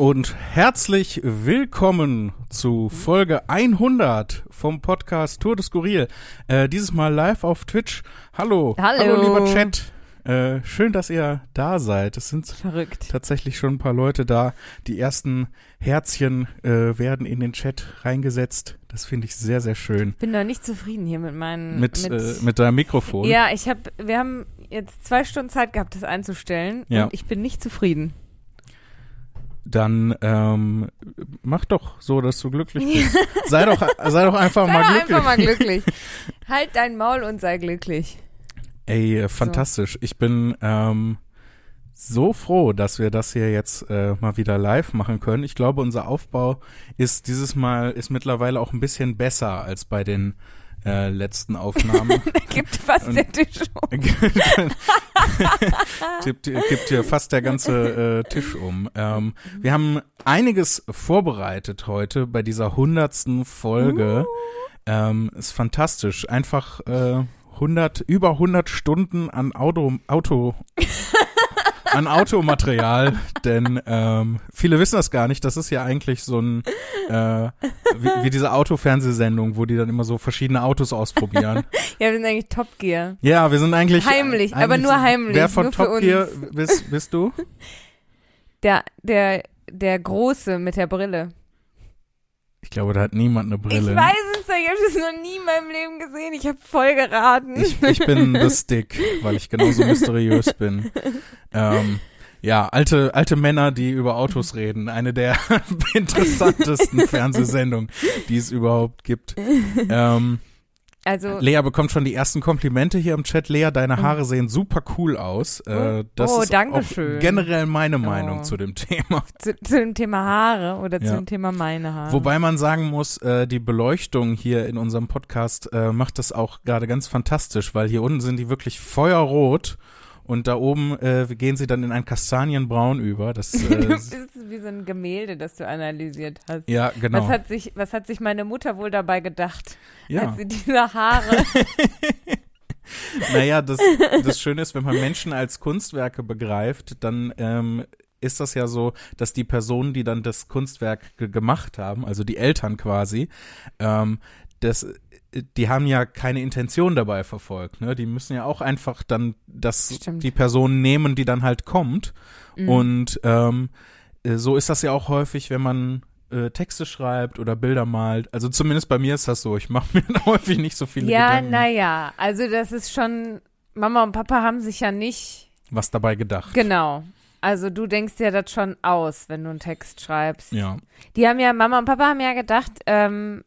und herzlich willkommen zu Folge 100 vom Podcast Tour de Skurril. Äh, dieses Mal live auf Twitch. Hallo. Hallo. Hallo, lieber Chat. Äh, schön, dass ihr da seid. Es sind Verrückt. tatsächlich schon ein paar Leute da. Die ersten Herzchen äh, werden in den Chat reingesetzt. Das finde ich sehr, sehr schön. Bin noch nicht zufrieden hier mit meinen. Mit, mit, äh, mit deinem Mikrofon. ja, ich habe, wir haben jetzt zwei Stunden Zeit gehabt, das einzustellen. Ja. Und ich bin nicht zufrieden. Dann ähm, mach doch so, dass du glücklich bist. sei doch, sei doch einfach Sei mal doch glücklich. einfach mal glücklich. halt dein Maul und sei glücklich. Ey, äh, fantastisch. Ich bin ähm, so froh, dass wir das hier jetzt äh, mal wieder live machen können. Ich glaube, unser Aufbau ist dieses Mal ist mittlerweile auch ein bisschen besser als bei den äh, letzten Aufnahmen. Da gibt fast Und- der Tisch um. Tippt, kippt hier fast der ganze äh, Tisch um. Ähm, wir haben einiges vorbereitet heute bei dieser hundertsten Folge. Ähm, ist fantastisch. Einfach äh, 100, über 100 Stunden an Auto, Auto an Automaterial, denn ähm, viele wissen das gar nicht. Das ist ja eigentlich so ein äh, wie, wie diese Autofernsehsendung, wo die dann immer so verschiedene Autos ausprobieren. Ja, wir sind eigentlich Top Gear. Ja, wir sind eigentlich Heimlich, aber eigentlich nur sind- heimlich, Wer von nur für Top Gear uns. bist, bist du? Der, der, der Große mit der Brille. Ich glaube, da hat niemand eine Brille. Ich weiß es doch, ich habe das noch nie in meinem Leben gesehen. Ich habe voll geraten. Ich, ich bin The Stick, weil ich genauso mysteriös bin. Ähm, ja, alte, alte Männer, die über Autos reden. Eine der interessantesten Fernsehsendungen, die es überhaupt gibt. Ähm, also, Lea bekommt schon die ersten Komplimente hier im Chat. Lea, deine Haare sehen super cool aus. Äh, das Oh, ist danke schön. generell meine Meinung Oh. zu dem Thema. zu, zu dem Thema Haare oder Ja. zu dem Thema meine Haare. Wobei man sagen muss, äh, die Beleuchtung hier in unserem Podcast äh, macht das auch gerade ganz fantastisch, weil hier unten sind die wirklich feuerrot und da oben äh, gehen sie dann in ein Kastanienbraun über. Das, Du äh, bist wie so ein Gemälde, das du analysiert hast. ja, genau. Was hat sich, was hat sich meine Mutter wohl dabei gedacht, ja. als sie diese Haare? Naja, das, das Schöne ist, wenn man Menschen als Kunstwerke begreift, dann ähm, ist das ja so, dass die Personen, die dann das Kunstwerk ge gemacht haben, also die Eltern quasi, ähm, das, die haben ja keine Intention dabei verfolgt. Ne? Die müssen ja auch einfach dann das Stimmt. die Person nehmen, die dann halt kommt. Mhm. Und ähm, äh, so ist das ja auch häufig, wenn man äh, Texte schreibt oder Bilder malt. Also zumindest bei mir ist das so. Ich mache mir da häufig nicht so viele ja, Gedanken. naja, also das ist schon, Mama und Papa haben sich ja nicht, Was dabei gedacht. genau. Also du denkst dir das schon aus, wenn du einen Text schreibst. Ja. Die haben ja, Mama und Papa haben ja gedacht, ähm,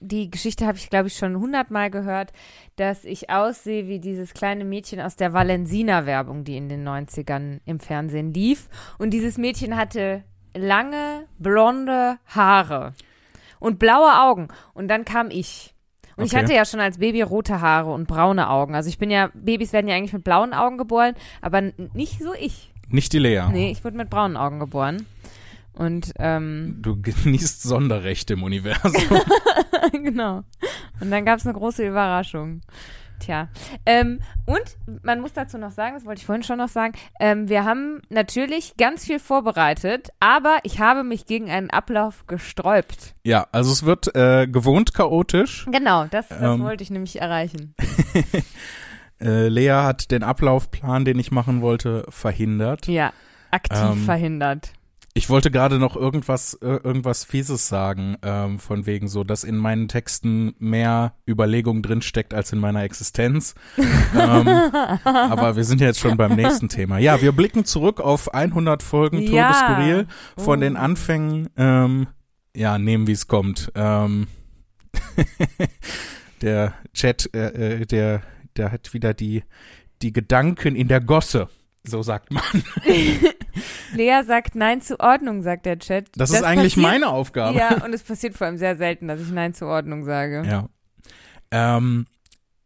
die Geschichte habe ich, glaube ich, schon hundertmal gehört, dass ich aussehe wie dieses kleine Mädchen aus der Valensina-Werbung, die in den 90ern im Fernsehen lief. Und dieses Mädchen hatte lange, blonde Haare und blaue Augen. Und dann kam ich. Und ich Okay. hatte ja schon als Baby rote Haare und braune Augen. Also ich bin ja, Babys werden ja eigentlich mit blauen Augen geboren, aber nicht so ich. Nicht die Lea. Nee, ich wurde mit braunen Augen geboren. Und ähm, Du genießt Sonderrechte im Universum. genau. Und dann gab es eine große Überraschung. Tja. Ähm, und man muss dazu noch sagen, das wollte ich vorhin schon noch sagen, ähm, wir haben natürlich ganz viel vorbereitet, aber ich habe mich gegen einen Ablauf gesträubt. ja, also es wird äh, gewohnt chaotisch. Genau, das, das Ähm. wollte ich nämlich erreichen. Äh, Lea hat den Ablaufplan, den ich machen wollte, verhindert. Ja, aktiv Ähm. verhindert. Ich wollte gerade noch irgendwas, äh, irgendwas Fieses sagen, ähm, von wegen so, dass in meinen Texten mehr Überlegung drinsteckt als in meiner Existenz. ähm, aber wir sind ja jetzt schon beim nächsten Thema. Ja, wir blicken zurück auf 100 Folgen Tour Ja. Skurril von Oh. den Anfängen, ähm, ja, nehmen wie es kommt. Ähm, der Chat, äh, äh, der, der hat wieder die, die Gedanken in der Gosse. So sagt man. Lea sagt Nein zur Ordnung, sagt der Chat. Das, ist eigentlich passiert- meine Aufgabe. Ja, und es passiert vor allem sehr selten, dass ich Nein zur Ordnung sage. Ja. Ähm,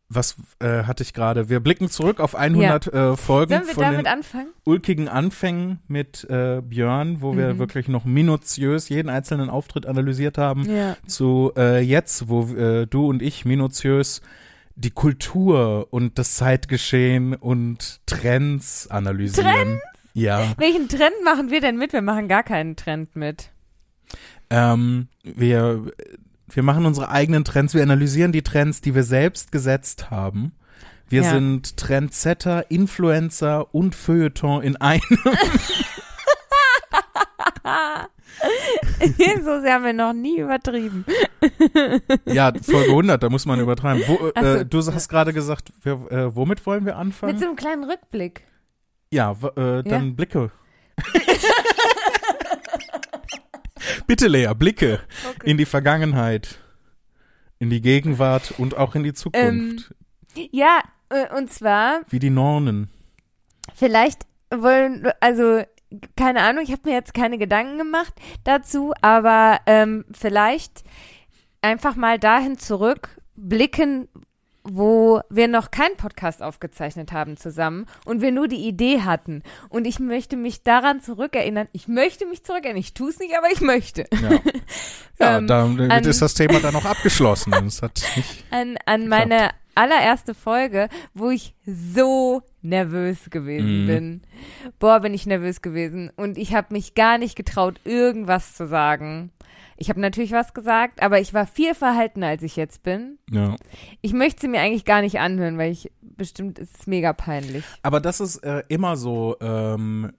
was äh, hatte ich gerade? Wir blicken zurück auf 100 äh, Folgen Sollen wir von damit den anfangen? ulkigen Anfängen mit äh, Björn, wo wir Mhm. wirklich noch minutiös jeden einzelnen Auftritt analysiert haben, Ja. zu äh, jetzt, wo äh, du und ich minutiös die Kultur und das Zeitgeschehen und Trends analysieren. Ja. Welchen Trend machen wir denn mit? Wir machen gar keinen Trend mit. Ähm, wir, wir machen unsere eigenen Trends, wir analysieren die Trends, die wir selbst gesetzt haben. Wir Ja. sind Trendsetter, Influencer und Feuilleton in einem. so sehr haben wir noch nie übertrieben. ja, Folge 100, da muss man übertreiben. Wo, Ach so. äh, du hast gerade gesagt, wir, äh, womit wollen wir anfangen? Mit so einem kleinen Rückblick. Ja, w- äh, dann Ja. Blicke. Bitte, Lea, Blicke Okay. in die Vergangenheit, in die Gegenwart und auch in die Zukunft. Ja, äh, und zwar, Wie die Nornen. vielleicht wollen, also, keine Ahnung, ich habe mir jetzt keine Gedanken gemacht dazu, aber ähm, vielleicht einfach mal dahin zurückblicken, wo wir noch keinen Podcast aufgezeichnet haben zusammen und wir nur die Idee hatten. Und ich möchte mich daran zurückerinnern. Ich möchte mich zurückerinnern. Ich tue es nicht, aber ich möchte. Ja, ja Ähm, damit an- ist das Thema dann auch abgeschlossen. An, an meine allererste Folge, wo ich so nervös gewesen Mhm. bin. Boah, bin ich nervös gewesen. Und ich habe mich gar nicht getraut, irgendwas zu sagen. Ich habe natürlich was gesagt, aber ich war viel verhaltener, als ich jetzt bin. ja. Ich möchte sie mir eigentlich gar nicht anhören, weil ich bestimmt ist es mega peinlich. Aber das ist äh, immer so, ähm,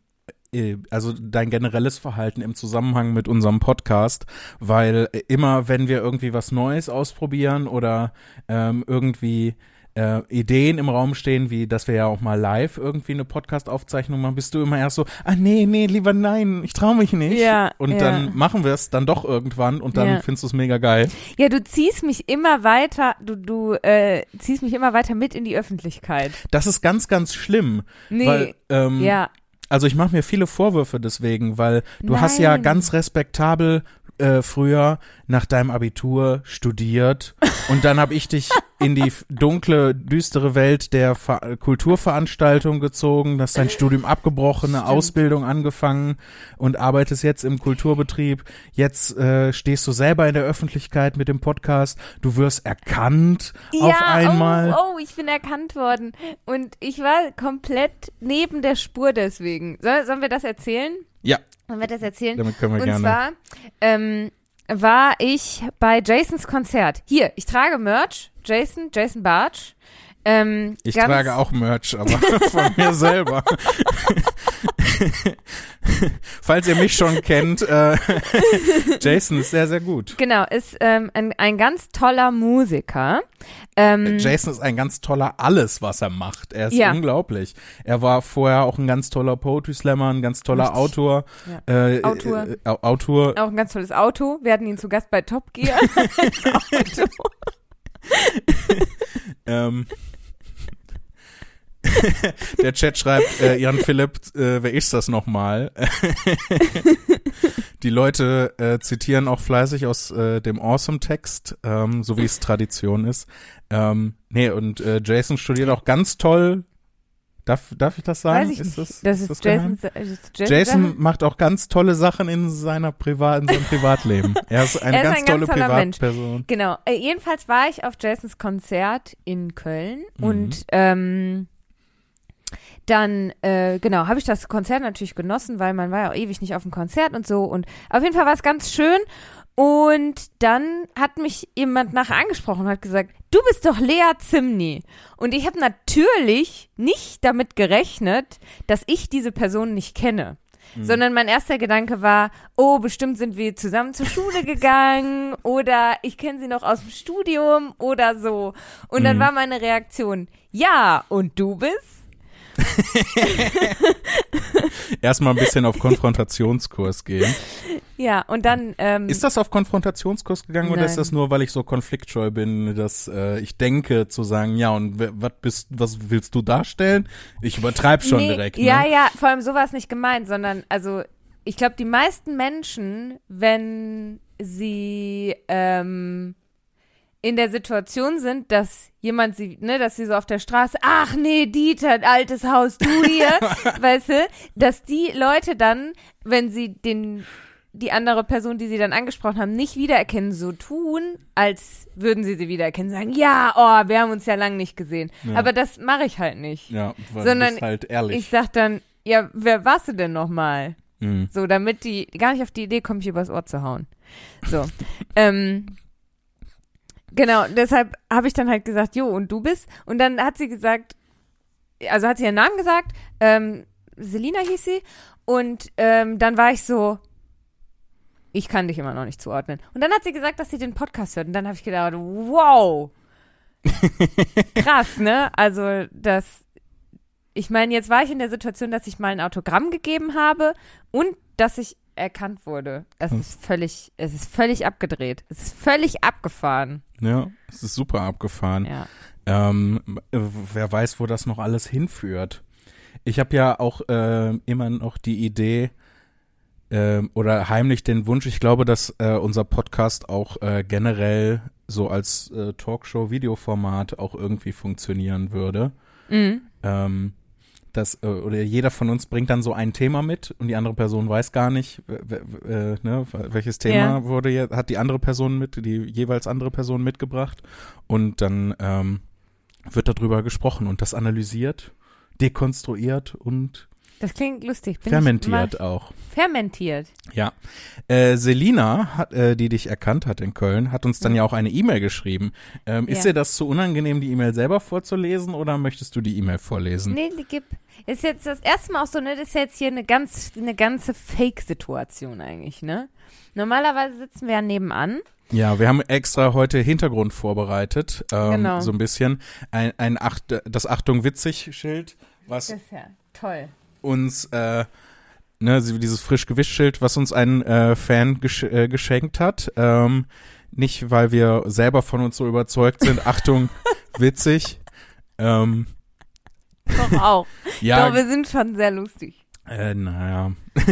äh, also dein generelles Verhalten im Zusammenhang mit unserem Podcast, weil äh, immer, wenn wir irgendwie was Neues ausprobieren oder ähm, irgendwie äh, Ideen im Raum stehen, wie dass wir ja auch mal live irgendwie eine Podcast-Aufzeichnung machen, bist du immer erst so, ah nee, nee, lieber nein, ich traue mich nicht. Ja, und ja. dann machen wir es dann doch irgendwann und dann Ja. findest du es mega geil. Ja, du ziehst mich immer weiter, du, du äh, ziehst mich immer weiter mit in die Öffentlichkeit. Das ist ganz, ganz schlimm. Nee, Weil, ähm, ja. Also ich mache mir viele Vorwürfe deswegen, weil du hast ja Nein. ganz respektabel äh, früher nach deinem Abitur studiert und dann habe ich dich in die dunkle, düstere Welt der Ver Kulturveranstaltung gezogen, hast dein Studium abgebrochen, eine Stimmt. Ausbildung angefangen und arbeitest jetzt im Kulturbetrieb. Jetzt äh, stehst du selber in der Öffentlichkeit mit dem Podcast. Du wirst erkannt auf ja, einmal. Oh, oh, ich bin erkannt worden. Und ich war komplett neben der Spur deswegen. Soll, sollen wir das erzählen? Ja, Sollen wir das erzählen? damit können wir Und gerne. zwar ähm, war ich bei Jasons Konzert. Hier, ich trage Merch. Jason, Jason Bartsch. Ähm, Ich trage auch Merch, aber von mir selber. Falls ihr mich schon kennt, äh, Jason ist sehr, sehr gut. Genau, ist ähm, ein, ein ganz toller Musiker. Ähm, Jason ist ein ganz toller alles, was er macht. Er ist Ja. unglaublich. Er war vorher auch ein ganz toller Poetry Slammer, ein ganz toller Richtig. Autor. Äh, Autor. Äh, Au- Autor. auch ein ganz tolles Auto. Wir hatten ihn zu Gast bei Top Gear. Ähm, der Chat schreibt, äh, Jan Philipp, äh, wer ist das nochmal? Die Leute äh, zitieren auch fleißig aus äh, dem Awesome-Text, ähm, so wie es Tradition ist. Ähm, nee, und äh, Jason studiert auch ganz toll. Darf, darf ich das sagen? Weiß ich ist das, Das ist ist, das? Jason, ist Jason, Jason macht auch ganz tolle Sachen in seiner Privat, in seinem Privatleben. Er ist eine Er ist ganz ein tolle ganz Mensch. Privatperson. Genau. Äh, jedenfalls war ich auf Jasons Konzert in Köln Mhm. und ähm, dann, äh, genau, habe ich das Konzert natürlich genossen, weil man war ja auch ewig nicht auf dem Konzert und so. Und auf jeden Fall war es ganz schön. Und dann hat mich jemand nachher angesprochen und hat gesagt, du bist doch Lea Zimny. Und ich habe natürlich nicht damit gerechnet, dass ich diese Person nicht kenne. Sondern mein erster Gedanke war, oh, bestimmt sind wir zusammen zur Schule gegangen oder ich kenne sie noch aus dem Studium oder so. Und dann Mhm. war meine Reaktion, ja, und du bist? Erstmal ein bisschen auf Konfrontationskurs gehen. Ja, und dann, ähm, Ist das auf Konfrontationskurs gegangen oder Nein. ist das nur, weil ich so konfliktscheu bin, dass äh, ich denke zu sagen, ja und was bist, was willst du darstellen? Ich übertreib schon nee, direkt. Ja, ne? ja, vor allem so war es nicht gemeint, sondern, also, ich glaube, die meisten Menschen, wenn sie ähm, in der Situation sind, dass jemand sie, ne, dass sie so auf der Straße, ach nee, Dieter, altes Haus, du hier, weißt du, dass die Leute dann, wenn sie den die andere Person, die sie dann angesprochen haben, nicht wiedererkennen, so tun, als würden sie sie wiedererkennen, sagen, ja, oh, wir haben uns ja lang nicht gesehen. Ja. Aber das mache ich halt nicht. Ja, weil Sondern du halt ehrlich. Ich sag dann, ja, wer warst du denn nochmal? Hm. So, damit die gar nicht auf die Idee kommt, mich übers Ohr zu hauen. So. ähm, genau, deshalb habe ich dann halt gesagt, jo, und du bist? Und dann hat sie gesagt, also hat sie ihren Namen gesagt, ähm, Selina hieß sie. Und ähm, dann war ich so, ich kann dich immer noch nicht zuordnen. Und dann hat sie gesagt, dass sie den Podcast hört. Und dann habe ich gedacht, wow. Krass, ne? Also, das. Ich meine, jetzt war ich in der Situation, dass ich mal ein Autogramm gegeben habe und dass ich erkannt wurde. Es Hm. ist völlig, es ist völlig abgedreht. Es ist völlig abgefahren. Ja, es ist super abgefahren. Ja. Ähm, äh, wer weiß, wo das noch alles hinführt. Ich habe ja auch äh, immer noch die Idee ähm, oder heimlich den Wunsch, ich glaube, dass äh, unser Podcast auch äh, generell so als äh, Talkshow-Videoformat auch irgendwie funktionieren würde. Mhm. Ähm, dass, äh, oder jeder von uns bringt dann so ein Thema mit und die andere Person weiß gar nicht, äh, ne, welches Thema Ja. wurde jetzt, hat die andere Person mit, die jeweils andere Person mitgebracht und dann ähm, wird darüber gesprochen und das analysiert, dekonstruiert und Das klingt lustig. Bin fermentiert auch. fermentiert. Ja. Äh, Selina, hat, äh, die dich erkannt hat in Köln, hat uns dann ja auch eine E-Mail geschrieben. Ähm, Ist Ja. dir das zu unangenehm, die E-Mail selber vorzulesen oder möchtest du die E-Mail vorlesen? Nee, die gibt. Ist jetzt das erste Mal auch so, ne? Das ist jetzt hier eine ganz, eine ganze Fake-Situation eigentlich, ne? Normalerweise sitzen wir ja nebenan. Ja, wir haben extra heute Hintergrund vorbereitet, ähm, Genau. so ein bisschen. Ein, ein Acht, das Achtung witzig Schild, was Das ist ja toll. Uns, äh, ne, dieses frisch gewischt Schild, was uns ein äh, Fan gesch äh, geschenkt hat. Ähm, nicht, weil wir selber von uns so überzeugt sind. Achtung, witzig. Ähm, Doch auch. ja, Doch, wir sind schon sehr lustig. Äh, naja.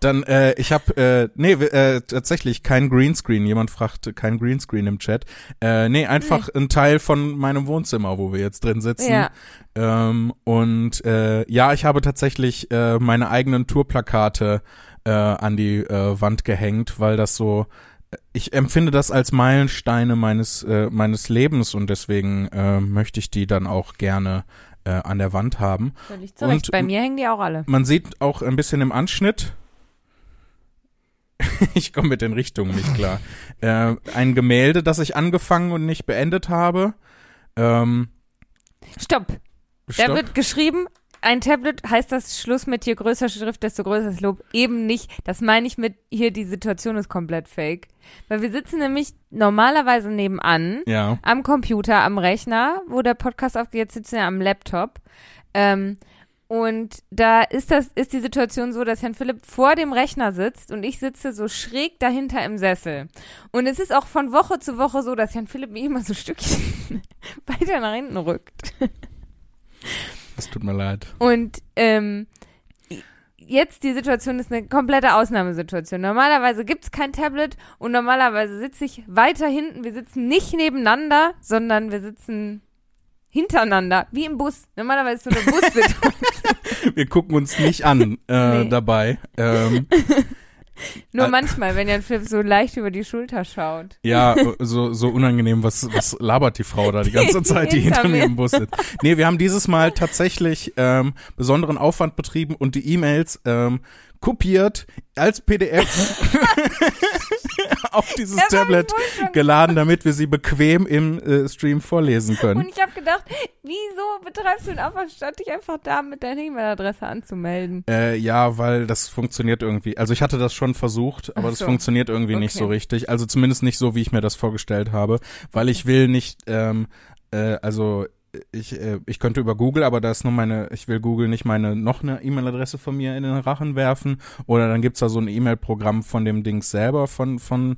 Dann, äh, ich habe, äh, nee, äh, tatsächlich kein Greenscreen. Jemand fragt, kein Greenscreen im Chat. Äh, nee, einfach ein Teil von meinem Wohnzimmer, wo wir jetzt drin sitzen. Ja. Ähm, und äh, ja, ich habe tatsächlich äh, meine eigenen Tourplakate äh, an die äh, Wand gehängt, weil das so ich empfinde das als Meilensteine meines äh, meines Lebens und deswegen äh, möchte ich die dann auch gerne äh, an der Wand haben. Völlig zurecht. Und- Bei mir hängen die auch alle. Man sieht auch ein bisschen im Anschnitt, ich komme mit den Richtungen nicht klar, äh, ein Gemälde, das ich angefangen und nicht beendet habe. Ähm, Stopp. Da stopp. wird geschrieben, ein Tablet heißt das Schluss mit je größer Schrift, desto größer das Lob. Eben nicht. Das meine ich mit hier, die Situation ist komplett fake. Weil wir sitzen nämlich normalerweise nebenan ja, am Computer, am Rechner, wo der Podcast aufgeht. Jetzt sitzen wir am Laptop. Ähm, und da ist das, ist die Situation so, dass Herrn Philipp vor dem Rechner sitzt und ich sitze so schräg dahinter im Sessel. Und es ist auch von Woche zu Woche so, dass Herrn Philipp mich immer so ein Stückchen weiter nach hinten rückt. es tut mir leid. Und ähm, jetzt die Situation ist eine komplette Ausnahmesituation. Normalerweise gibt es kein Tablet und normalerweise sitze ich weiter hinten. Wir sitzen nicht nebeneinander, sondern wir sitzen hintereinander, wie im Bus. Normalerweise ist so eine Bussituation. Wir gucken uns nicht an äh, Nee. dabei. Ähm, Nur Äh. manchmal, wenn Jan Philipp so leicht über die Schulter schaut. ja, so, so unangenehm, was, was labert die Frau da die ganze Zeit, die Hinter mir. im Bus sitzt. Nee, wir haben dieses Mal tatsächlich ähm, besonderen Aufwand betrieben und die E-Mails ähm, kopiert als PDF auf dieses Das Tablet geladen, damit wir sie bequem im äh, Stream vorlesen Und können. ich habe gedacht, wieso betreibst du den Aufwand, statt dich einfach da mit deiner E-Mail-Adresse anzumelden? Äh, ja, weil das funktioniert irgendwie. Also ich hatte das schon versucht, aber Ach das so. funktioniert irgendwie nicht Okay. so richtig. Also zumindest nicht so, wie ich mir das vorgestellt habe, weil ich will nicht, ähm, äh, also ich, äh, ich könnte über Google, aber da ist nur meine, ich will Google nicht meine noch eine E-Mail-Adresse von mir in den Rachen werfen. Oder dann gibt's da so ein E-Mail-Programm von dem Dings selber, von, von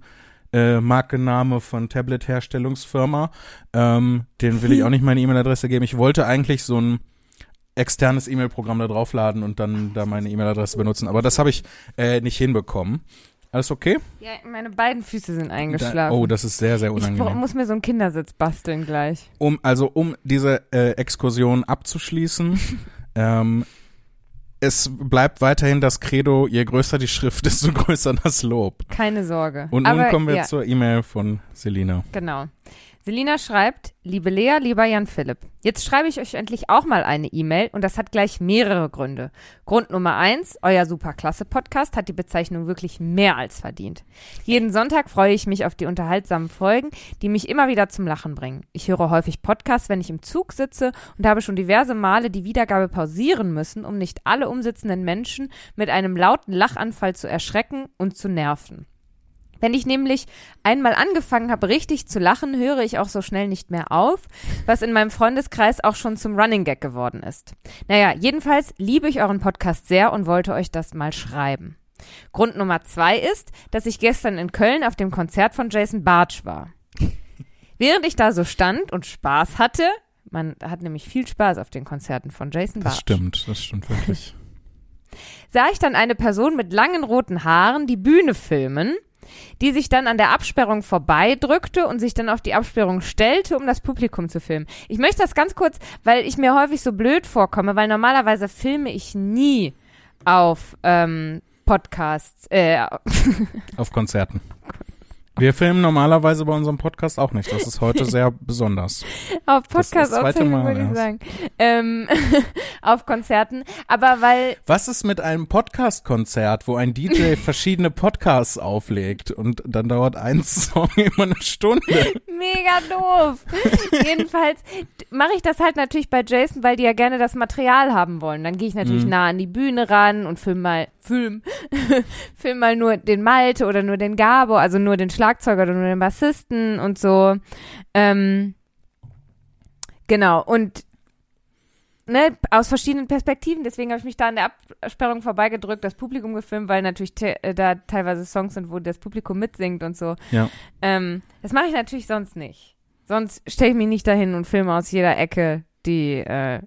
äh, Markenname von Tablet-Herstellungsfirma. Ähm, den will ich auch nicht meine E-Mail-Adresse geben. Ich wollte eigentlich so ein externes E-Mail-Programm da draufladen und dann da meine E-Mail-Adresse benutzen. Aber das habe ich äh, nicht hinbekommen. Alles okay? Ja, meine beiden Füße sind Da, eingeschlafen. oh, das ist sehr, sehr ich unangenehm. muss mir so einen Kindersitz basteln gleich. Um, also um diese äh, Exkursion abzuschließen, ähm, es bleibt weiterhin das Credo, je größer die Schrift, desto größer das Lob. Keine Sorge. Und Aber, nun kommen wir ja, zur E-Mail von Selina. Genau. Selina schreibt, liebe Lea, lieber Jan Philipp, jetzt schreibe ich euch endlich auch mal eine E-Mail und das hat gleich mehrere Gründe. Grund Nummer eins, euer Superklasse-Podcast hat die Bezeichnung wirklich mehr als verdient. Jeden Sonntag freue ich mich auf die unterhaltsamen Folgen, die mich immer wieder zum Lachen bringen. Ich höre häufig Podcasts, wenn ich im Zug sitze und habe schon diverse Male die Wiedergabe pausieren müssen, um nicht alle umsitzenden Menschen mit einem lauten Lachanfall zu erschrecken und zu nerven. Wenn ich nämlich einmal angefangen habe, richtig zu lachen, höre ich auch so schnell nicht mehr auf, was in meinem Freundeskreis auch schon zum Running Gag geworden ist. Naja, jedenfalls liebe ich euren Podcast sehr und wollte euch das mal schreiben. Grund Nummer zwei ist, dass ich gestern in Köln auf dem Konzert von Jason Bartsch war. Während ich da so stand und Spaß hatte, man hat nämlich viel Spaß auf den Konzerten von Jason Bartsch. Das stimmt, das stimmt wirklich. sah ich dann eine Person mit langen roten Haaren die Bühne filmen die sich dann an der Absperrung vorbeidrückte und sich dann auf die Absperrung stellte, um das Publikum zu filmen. Ich möchte das ganz kurz, weil ich mir häufig so blöd vorkomme, weil normalerweise filme ich nie auf ähm, Podcasts, äh, auf Konzerten. Wir filmen normalerweise bei unserem Podcast auch nicht. Das ist heute sehr besonders. Auf Podcast auch würde ich sagen. Ähm, auf Konzerten. Aber weil. Was ist mit einem Podcast-Konzert, wo ein DJ verschiedene Podcasts auflegt und dann dauert ein Song immer eine Stunde? Mega doof. Jedenfalls mache ich das halt natürlich bei Jason, weil die ja gerne das Material haben wollen. Dann gehe ich natürlich mhm. nah an die Bühne ran und film mal, film, film mal nur den Malte oder nur den Gabo, also nur den Schlag Schlagzeuger oder nur den Bassisten und so. Ähm, genau, und ne, aus verschiedenen Perspektiven, deswegen habe ich mich da an der Absperrung vorbeigedrückt, das Publikum gefilmt, weil natürlich te äh, da teilweise Songs sind, wo das Publikum mitsingt und so. Ja. Ähm, das mache ich natürlich sonst nicht. Sonst stelle ich mich nicht dahin und filme aus jeder Ecke die äh,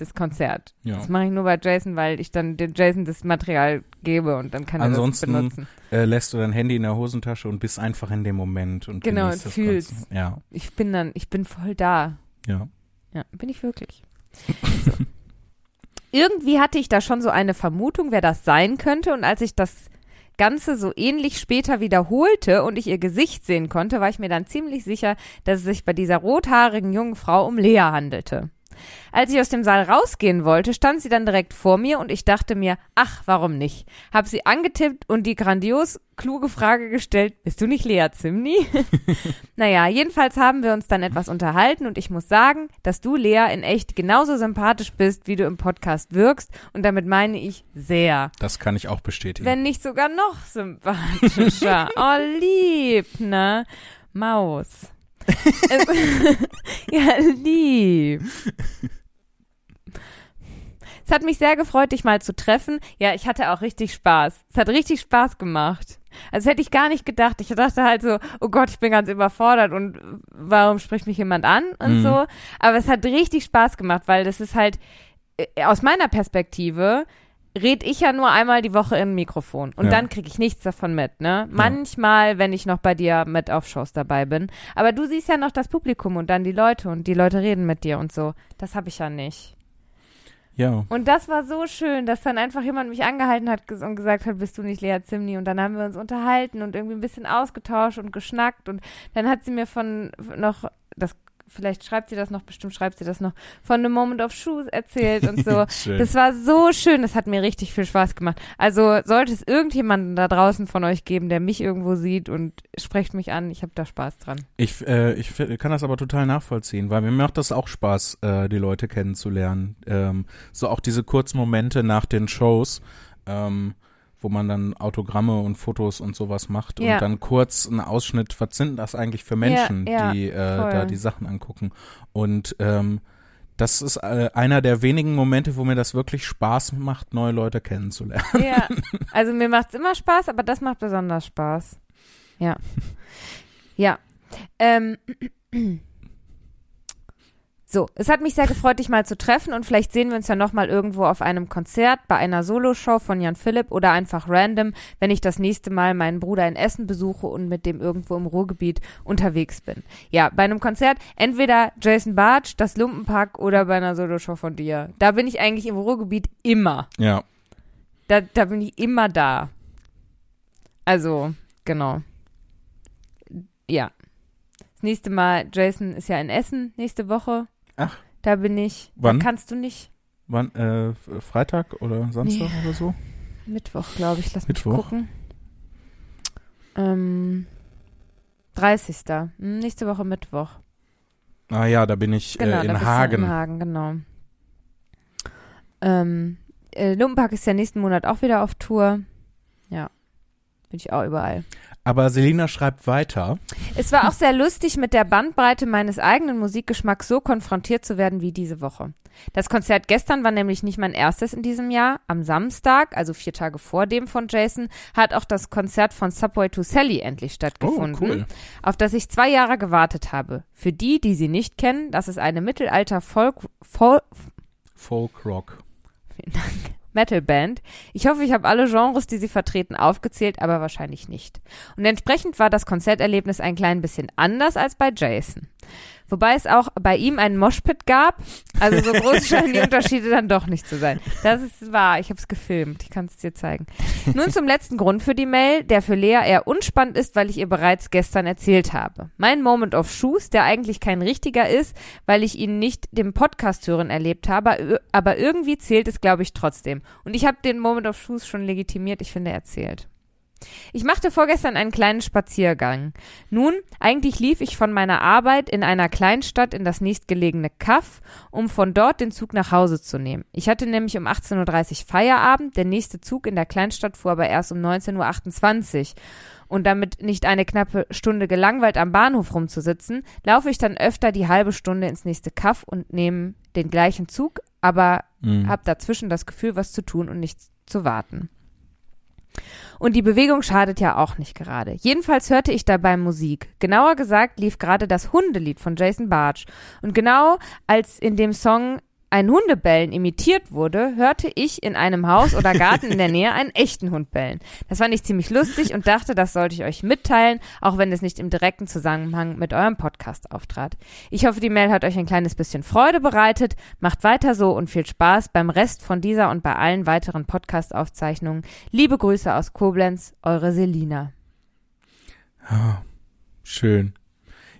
das Konzert. Ja. Das mache ich nur bei Jason, weil ich dann dem Jason das Material gebe und dann kann Ansonsten, er das benutzen. Äh, lässt du dein Handy in der Hosentasche und bist einfach in dem Moment und genau und fühlst. Ja. Ich bin dann, ich bin voll da. Ja. Ja, bin ich wirklich. so. Irgendwie hatte ich da schon so eine Vermutung, wer das sein könnte und als ich das Ganze so ähnlich später wiederholte und ich ihr Gesicht sehen konnte, war ich mir dann ziemlich sicher, dass es sich bei dieser rothaarigen jungen Frau um Lea handelte. Als ich aus dem Saal rausgehen wollte, stand sie dann direkt vor mir und ich dachte mir, ach, warum nicht? Hab sie angetippt und die grandios kluge Frage gestellt, bist du nicht Lea Zimni? naja, jedenfalls haben wir uns dann etwas unterhalten und ich muss sagen, dass du, Lea, in echt genauso sympathisch bist, wie du im Podcast wirkst und damit meine ich sehr. Das kann ich auch bestätigen. Wenn nicht sogar noch sympathischer. oh, lieb, ne? Maus. ja, lieb. Es hat mich sehr gefreut, dich mal zu treffen. Ja, ich hatte auch richtig Spaß. Es hat richtig Spaß gemacht. Also hätte ich gar nicht gedacht. Ich dachte halt so, oh Gott, ich bin ganz überfordert und warum spricht mich jemand an und mhm. so. Aber es hat richtig Spaß gemacht, weil das ist halt äh, aus meiner Perspektive red ich ja nur einmal die Woche in Mikrofon und ja. dann kriege ich nichts davon mit, ne? Manchmal, wenn ich noch bei dir mit auf Shows dabei bin, aber du siehst ja noch das Publikum und dann die Leute und die Leute reden mit dir und so. Das habe ich ja nicht. Ja. Und das war so schön, dass dann einfach jemand mich angehalten hat und gesagt hat, bist du nicht Lea Zimni? Und dann haben wir uns unterhalten und irgendwie ein bisschen ausgetauscht und geschnackt und dann hat sie mir von noch, das vielleicht schreibt sie das noch, bestimmt schreibt sie das noch, von The Moment of Shoes erzählt und so. das war so schön, das hat mir richtig viel Spaß gemacht. Also sollte es irgendjemanden da draußen von euch geben, der mich irgendwo sieht und sprecht mich an, ich habe da Spaß dran. Ich, äh, ich kann das aber total nachvollziehen, weil mir macht das auch Spaß, äh, die Leute kennenzulernen. Ähm, so auch diese kurzen Momente nach den Shows. Ähm, wo man dann Autogramme und Fotos und sowas macht ja. und dann kurz einen Ausschnitt, was sind das eigentlich für Menschen, ja, ja, die äh, da die Sachen angucken. Und ähm, das ist äh, einer der wenigen Momente, wo mir das wirklich Spaß macht, neue Leute kennenzulernen. Ja, also mir macht es immer Spaß, aber das macht besonders Spaß. Ja. Ja. Ähm. So, es hat mich sehr gefreut, dich mal zu treffen und vielleicht sehen wir uns ja nochmal irgendwo auf einem Konzert, bei einer Soloshow von Jan Philipp oder einfach random, wenn ich das nächste Mal meinen Bruder in Essen besuche und mit dem irgendwo im Ruhrgebiet unterwegs bin. Ja, bei einem Konzert entweder Jason Bartsch, das Lumpenpack oder bei einer Soloshow von dir. Da bin ich eigentlich im Ruhrgebiet immer. Ja. Da, da bin ich immer da. Also, genau. Ja. Das nächste Mal, Jason ist ja in Essen nächste Woche. Ach. Da bin ich. Wann? Da kannst du nicht. Wann, äh, Freitag oder Samstag Nee. oder so? Mittwoch, glaube ich. Lass mich Mittwoch. gucken. Ähm, 30. Hm, nächste Woche Mittwoch. Ah ja, da bin ich Genau, äh, da in bist Hagen. Du in Hagen, genau. Ähm, äh, Lumpenpark ist ja nächsten Monat auch wieder auf Tour. Ja, bin ich auch überall. Aber Selina schreibt weiter. Es war auch sehr lustig, mit der Bandbreite meines eigenen Musikgeschmacks so konfrontiert zu werden wie diese Woche. Das Konzert gestern war nämlich nicht mein erstes in diesem Jahr. Am Samstag, also vier Tage vor dem von Jason, hat auch das Konzert von Subway to Sally endlich Oh, stattgefunden, cool. auf das ich zwei Jahre gewartet habe. Für die, die sie nicht kennen, das ist eine Mittelalter-Folk, Folk, Folk Rock. Metalband. Ich hoffe, ich habe alle Genres, die sie vertreten, aufgezählt, aber wahrscheinlich nicht. Und entsprechend war das Konzerterlebnis ein klein bisschen anders als bei Jason. Wobei es auch bei ihm einen Moshpit gab. Also so groß scheinen die Unterschiede dann doch nicht zu sein. Das ist wahr. Ich habe es gefilmt. Ich kann es dir zeigen. Nun zum letzten Grund für die Mail, der für Lea eher unspannend ist, weil ich ihr bereits gestern erzählt habe. Mein Moment of Shoes, der eigentlich kein richtiger ist, weil ich ihn nicht dem Podcast hören erlebt habe, aber irgendwie zählt es, glaube ich, trotzdem. Und ich habe den Moment of Shoes schon legitimiert. Ich finde, er zählt. Ich machte vorgestern einen kleinen Spaziergang. Nun, eigentlich lief ich von meiner Arbeit in einer Kleinstadt in das nächstgelegene Kaff, um von dort den Zug nach Hause zu nehmen. Ich hatte nämlich um 18.30 Uhr Feierabend, der nächste Zug in der Kleinstadt fuhr aber erst um 19.28 Uhr. Und damit nicht eine knappe Stunde gelangweilt am Bahnhof rumzusitzen, laufe ich dann öfter die halbe Stunde ins nächste Kaff und nehme den gleichen Zug, aber Mhm. hab dazwischen das Gefühl, was zu tun und nicht zu warten. Und die Bewegung schadet ja auch nicht gerade. Jedenfalls hörte ich dabei Musik. Genauer gesagt lief gerade das Hundelied von Jason Bartsch. Und genau als in dem Song ein Hundebellen imitiert wurde, hörte ich in einem Haus oder Garten in der Nähe einen echten Hund bellen. Das fand ich ziemlich lustig und dachte, das sollte ich euch mitteilen, auch wenn es nicht im direkten Zusammenhang mit eurem Podcast auftrat. Ich hoffe, die Mail hat euch ein kleines bisschen Freude bereitet. Macht weiter so und viel Spaß beim Rest von dieser und bei allen weiteren Podcast-Aufzeichnungen. Liebe Grüße aus Koblenz, eure Selina. Ah, schön.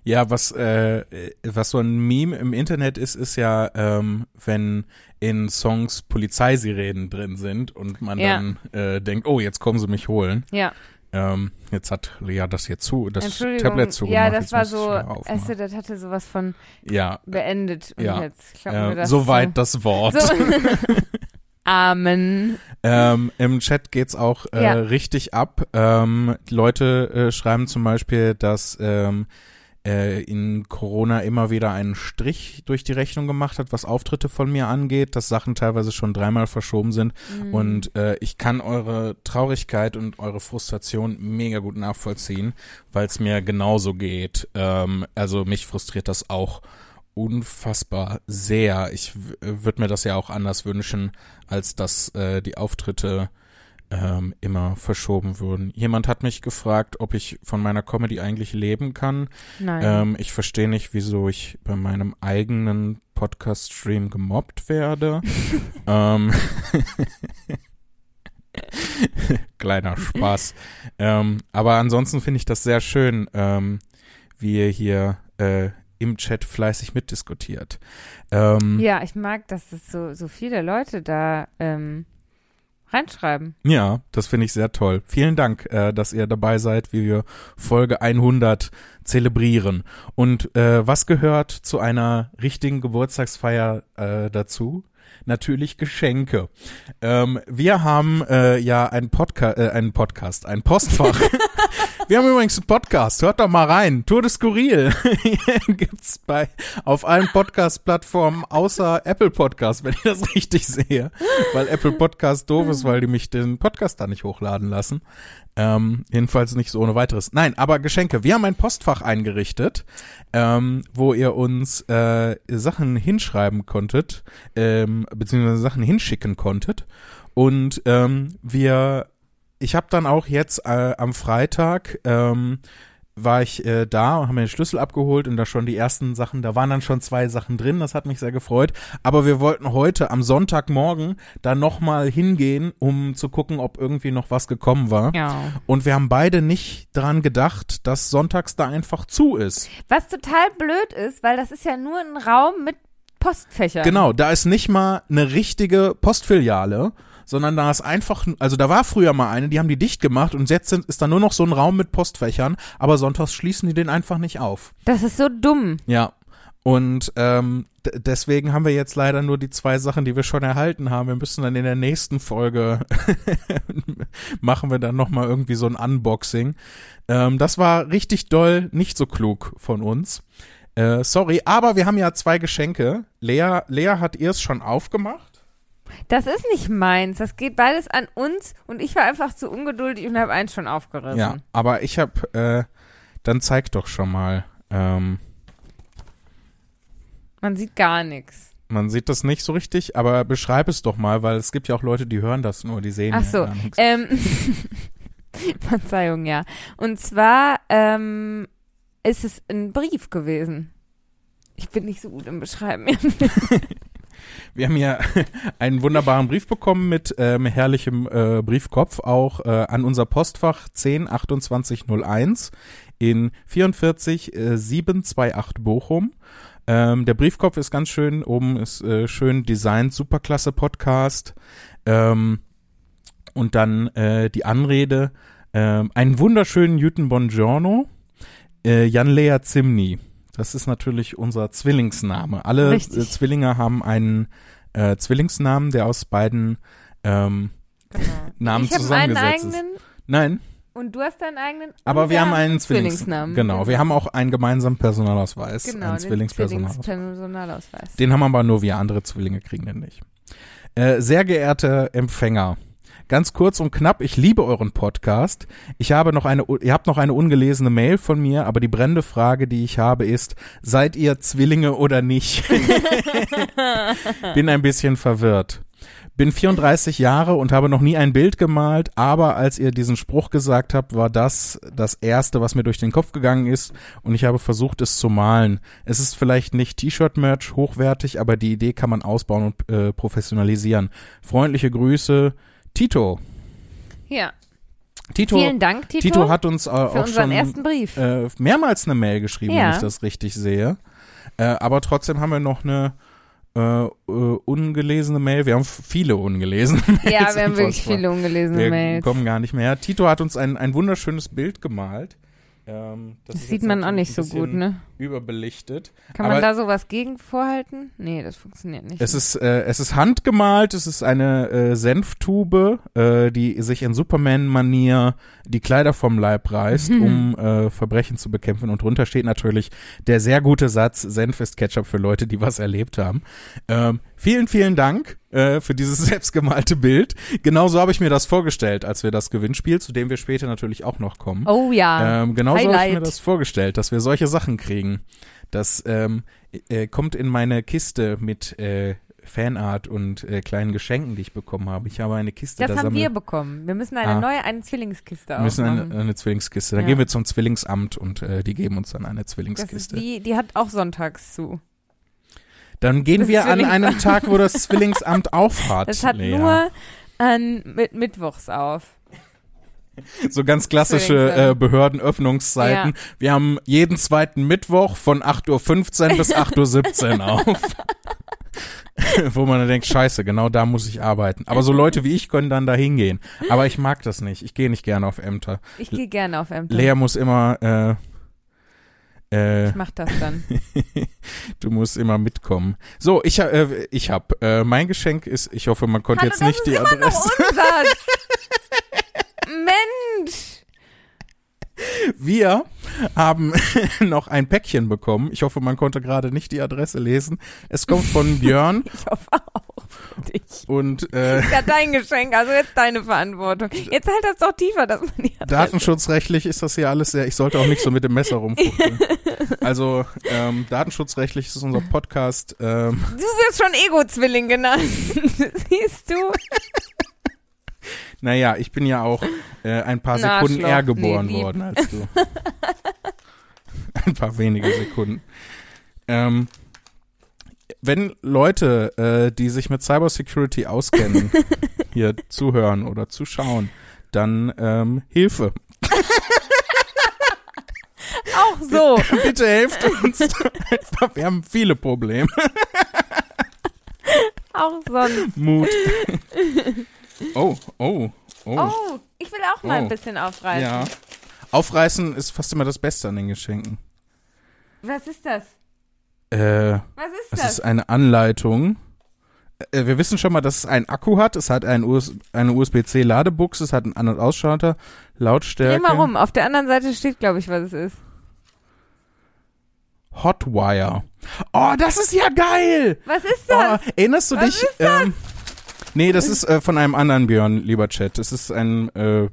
Ja, was, äh, was so ein Meme im Internet ist, ist ja, ähm, wenn in Songs Polizeisirenen drin sind und man Ja. dann äh, denkt, oh, jetzt kommen sie mich holen. Ja, Ähm, jetzt hat Lea das hier zu, das. Tablet zugemacht. ja, das jetzt war so, also, das hatte sowas von ja, beendet. Und Ja. jetzt äh, das soweit das Wort. So. Amen. Ähm, Im Chat geht's auch äh, Ja. richtig ab. Ähm, die Leute äh, schreiben zum Beispiel, dass ähm, äh, in Corona immer wieder einen Strich durch die Rechnung gemacht hat, was Auftritte von mir angeht, dass Sachen teilweise schon dreimal verschoben sind. Mhm. Und äh, ich kann eure Traurigkeit und eure Frustration mega gut nachvollziehen, weil es mir genauso geht. Ähm, also mich frustriert das auch unfassbar sehr. Ich würde mir das ja auch anders wünschen, als dass äh, die Auftritte ähm, immer verschoben würden. Jemand hat mich gefragt, ob ich von meiner Comedy eigentlich leben kann. Nein. Ähm, ich verstehe nicht, wieso ich bei meinem eigenen Podcast-Stream gemobbt werde. ähm, Kleiner Spaß. ähm, aber ansonsten finde ich das sehr schön, ähm, wie ihr hier äh, im Chat fleißig mitdiskutiert. Ähm, ja, ich mag, dass es so, so viele Leute da reinschreiben. Ja, das finde ich sehr toll. Vielen Dank, äh, dass ihr dabei seid, wie wir Folge 100 zelebrieren. Und äh, was gehört zu einer richtigen Geburtstagsfeier äh, dazu? Natürlich Geschenke. Ähm, wir haben äh, ja einen, Podca äh, einen Podcast, ein Postfach. wir haben übrigens einen Podcast. Hört doch mal rein. Tour de Skurril gibt's bei auf allen Podcast-Plattformen außer Apple Podcast, wenn ich das richtig sehe, weil Apple Podcast doof ist, weil die mich den Podcast da nicht hochladen lassen. Ähm, jedenfalls nicht so ohne weiteres. Nein, aber Geschenke. Wir haben ein Postfach eingerichtet, ähm, wo ihr uns äh, Sachen hinschreiben konntet, ähm, beziehungsweise Sachen hinschicken konntet. Und ähm, wir, ich habe dann auch jetzt äh, am Freitag ähm, war ich äh, da und haben mir den Schlüssel abgeholt und da schon die ersten Sachen, da waren dann schon zwei Sachen drin, das hat mich sehr gefreut. Aber wir wollten heute am Sonntagmorgen da nochmal hingehen, um zu gucken, ob irgendwie noch was gekommen war. Ja. Und wir haben beide nicht dran gedacht, dass sonntags da einfach zu ist. Was total blöd ist, weil das ist ja nur ein Raum mit Postfächern. Genau, da ist nicht mal eine richtige Postfiliale, sondern da ist einfach, also da war früher mal eine, die haben die dicht gemacht und jetzt sind, ist da nur noch so ein Raum mit Postfächern, aber sonntags schließen die den einfach nicht auf. Das ist so dumm. Ja. Und ähm, deswegen haben wir jetzt leider nur die zwei Sachen, die wir schon erhalten haben. Wir müssen dann in der nächsten Folge machen wir dann nochmal irgendwie so ein Unboxing. Ähm, das war richtig doll, nicht so klug von uns. Äh, sorry, aber wir haben ja zwei Geschenke. Lea, Lea hat ihr es schon aufgemacht. Das ist nicht meins. Das geht beides an uns und ich war einfach zu ungeduldig und habe eins schon aufgerissen. Ja, aber ich habe, äh, dann zeig doch schon mal. Ähm, Man sieht gar nichts. man sieht das nicht so richtig, aber beschreib es doch mal, weil es gibt ja auch Leute, die hören das nur, die sehen Ach ja so. gar nichts. Ähm, Verzeihung, ja. Und zwar ähm, ist es ein Brief gewesen. Ich bin nicht so gut im Beschreiben. Wir haben hier einen wunderbaren Brief bekommen mit ähm, herrlichem äh, Briefkopf auch äh, an unser Postfach 102801 in 44 äh, 728 Bochum. Ähm, der Briefkopf ist ganz schön, oben ist äh, schön designt, superklasse Podcast. Ähm, und dann äh, die Anrede, ähm, einen wunderschönen Jüten Buongiorno, äh, Jan-Lea Zimny. Das ist natürlich unser Zwillingsname. Alle äh. Zwillinge haben einen äh, Zwillingsnamen, der aus beiden ähm, Namen ich habe einen zusammengesetzt ist. eigenen Nein, und du hast deinen eigenen. aber wir haben einen Zwillingsnamen. Genau, wir haben auch einen gemeinsamen Personalausweis, genau, einen den Zwillingspersonalausweis. Zwillingspersonalausweis. Den haben aber nur wir, andere Zwillinge kriegen den nicht. Äh, sehr geehrte Empfänger, ganz kurz und knapp, ich liebe euren Podcast. Ich habe noch eine, ihr habt noch eine ungelesene Mail von mir, aber die brennende Frage, die ich habe, ist, seid ihr Zwillinge oder nicht? Bin ein bisschen verwirrt. Bin 34 Jahre und habe noch nie ein Bild gemalt, aber als ihr diesen Spruch gesagt habt, war das das erste, was mir durch den Kopf gegangen ist und ich habe versucht, es zu malen. Es ist vielleicht nicht T-Shirt-Merch hochwertig, aber die Idee kann man ausbauen und äh, professionalisieren. Freundliche Grüße, Tito. Ja. Tito, Vielen Dank, Tito, Tito hat uns äh, auch schon ersten Brief. äh, mehrmals eine Mail geschrieben, Ja. wenn ich das richtig sehe. Äh, aber trotzdem haben wir noch eine äh, äh, ungelesene Mail. Wir haben viele ungelesene Mails. ja, wir haben wirklich viele ungelesene Wir Mails. kommen gar nicht mehr. Tito hat uns ein, ein wunderschönes Bild gemalt. Ähm, Das ist sieht man auch nicht so gut, ne? Überbelichtet. Kann Aber man da sowas gegen vorhalten? Nee, das funktioniert nicht. Es ist, äh, es ist handgemalt, es ist eine äh, Senftube, äh, die sich in Superman-Manier die Kleider vom Leib reißt, um äh, Verbrechen zu bekämpfen. Und drunter steht natürlich der sehr gute Satz, Senf ist Ketchup für Leute, die was erlebt haben. Ähm, vielen, vielen Dank äh, für dieses selbstgemalte Bild. Genauso habe ich mir das vorgestellt, als wir das Gewinnspiel, zu dem wir später natürlich auch noch kommen. oh ja. Ähm, genauso habe ich mir das vorgestellt, dass wir solche Sachen kriegen. Das ähm, äh, kommt in meine Kiste mit äh, Fanart und äh, kleinen Geschenken, die ich bekommen habe. Ich habe eine Kiste, das da haben sammle- wir bekommen. Wir müssen eine Ah. neue, eine Zwillingskiste wir müssen eine, eine Zwillingskiste. Dann Ja. gehen wir zum Zwillingsamt und äh, die geben uns dann eine Zwillingskiste. wie, die hat auch sonntags zu. Dann gehen das wir an einem Tag, wo das Zwillingsamt aufhat. Das hat Lea. nur an mit Mittwochs auf. so ganz klassische äh, Behördenöffnungszeiten. Wir haben jeden zweiten Mittwoch von 8.15 Uhr bis 8.17 Uhr auf. Wo man dann denkt, scheiße, genau da muss ich arbeiten. Aber so Leute wie ich können dann da hingehen. Aber ich mag das nicht. Ich gehe nicht gerne auf Ämter. Ich gehe gerne auf Ämter. Lea muss immer, äh, äh, Ich mach das dann. du musst immer mitkommen. So, ich, äh, ich hab, äh, mein Geschenk ist, ich hoffe, man konnte Hallo, jetzt nicht die Adresse. unsers. Mensch. Wir haben noch ein Päckchen bekommen. Ich hoffe, man konnte gerade nicht die Adresse lesen. Es kommt von Björn Ich hoffe auch für dich. und äh, Ja, dein Geschenk, also jetzt deine Verantwortung. Jetzt halt das doch tiefer, dass man die Adresse- datenschutzrechtlich ist das hier alles sehr. Ich sollte auch nicht so mit dem Messer rumfuchteln. Also ähm, datenschutzrechtlich ist unser Podcast. Ähm, Du wirst schon Ego-Zwilling genannt. Siehst du? Naja, ich bin ja auch äh, ein paar Sekunden Arschloch. eher geboren Nee, worden als du. ein paar wenige Sekunden. Ähm, wenn Leute, äh, die sich mit Cybersecurity auskennen, hier zuhören oder zuschauen, dann ähm, Hilfe. Auch so. Bitte helft uns. Einfach, Wir haben viele Probleme. Auch sonst. Mut. Oh, oh, oh. Oh, ich will auch mal Oh. ein bisschen aufreißen. Ja. Aufreißen ist fast immer das Beste an den Geschenken. Was ist das? Äh, Was ist es das? ist eine Anleitung. Äh, wir wissen schon mal, dass es einen Akku hat. Es hat einen US eine USB-C-Ladebuchse. Es hat einen An- und Ausschalter. Dreh Lautstärke. mal rum. Auf der anderen Seite steht, glaube ich, was es ist. Hotwire. Oh, das ist ja geil! Was ist Oh, das? erinnerst du Was dich? ist das? Ähm, nee, das ist äh, von einem anderen Björn, lieber Chat. Es ist ein, äh,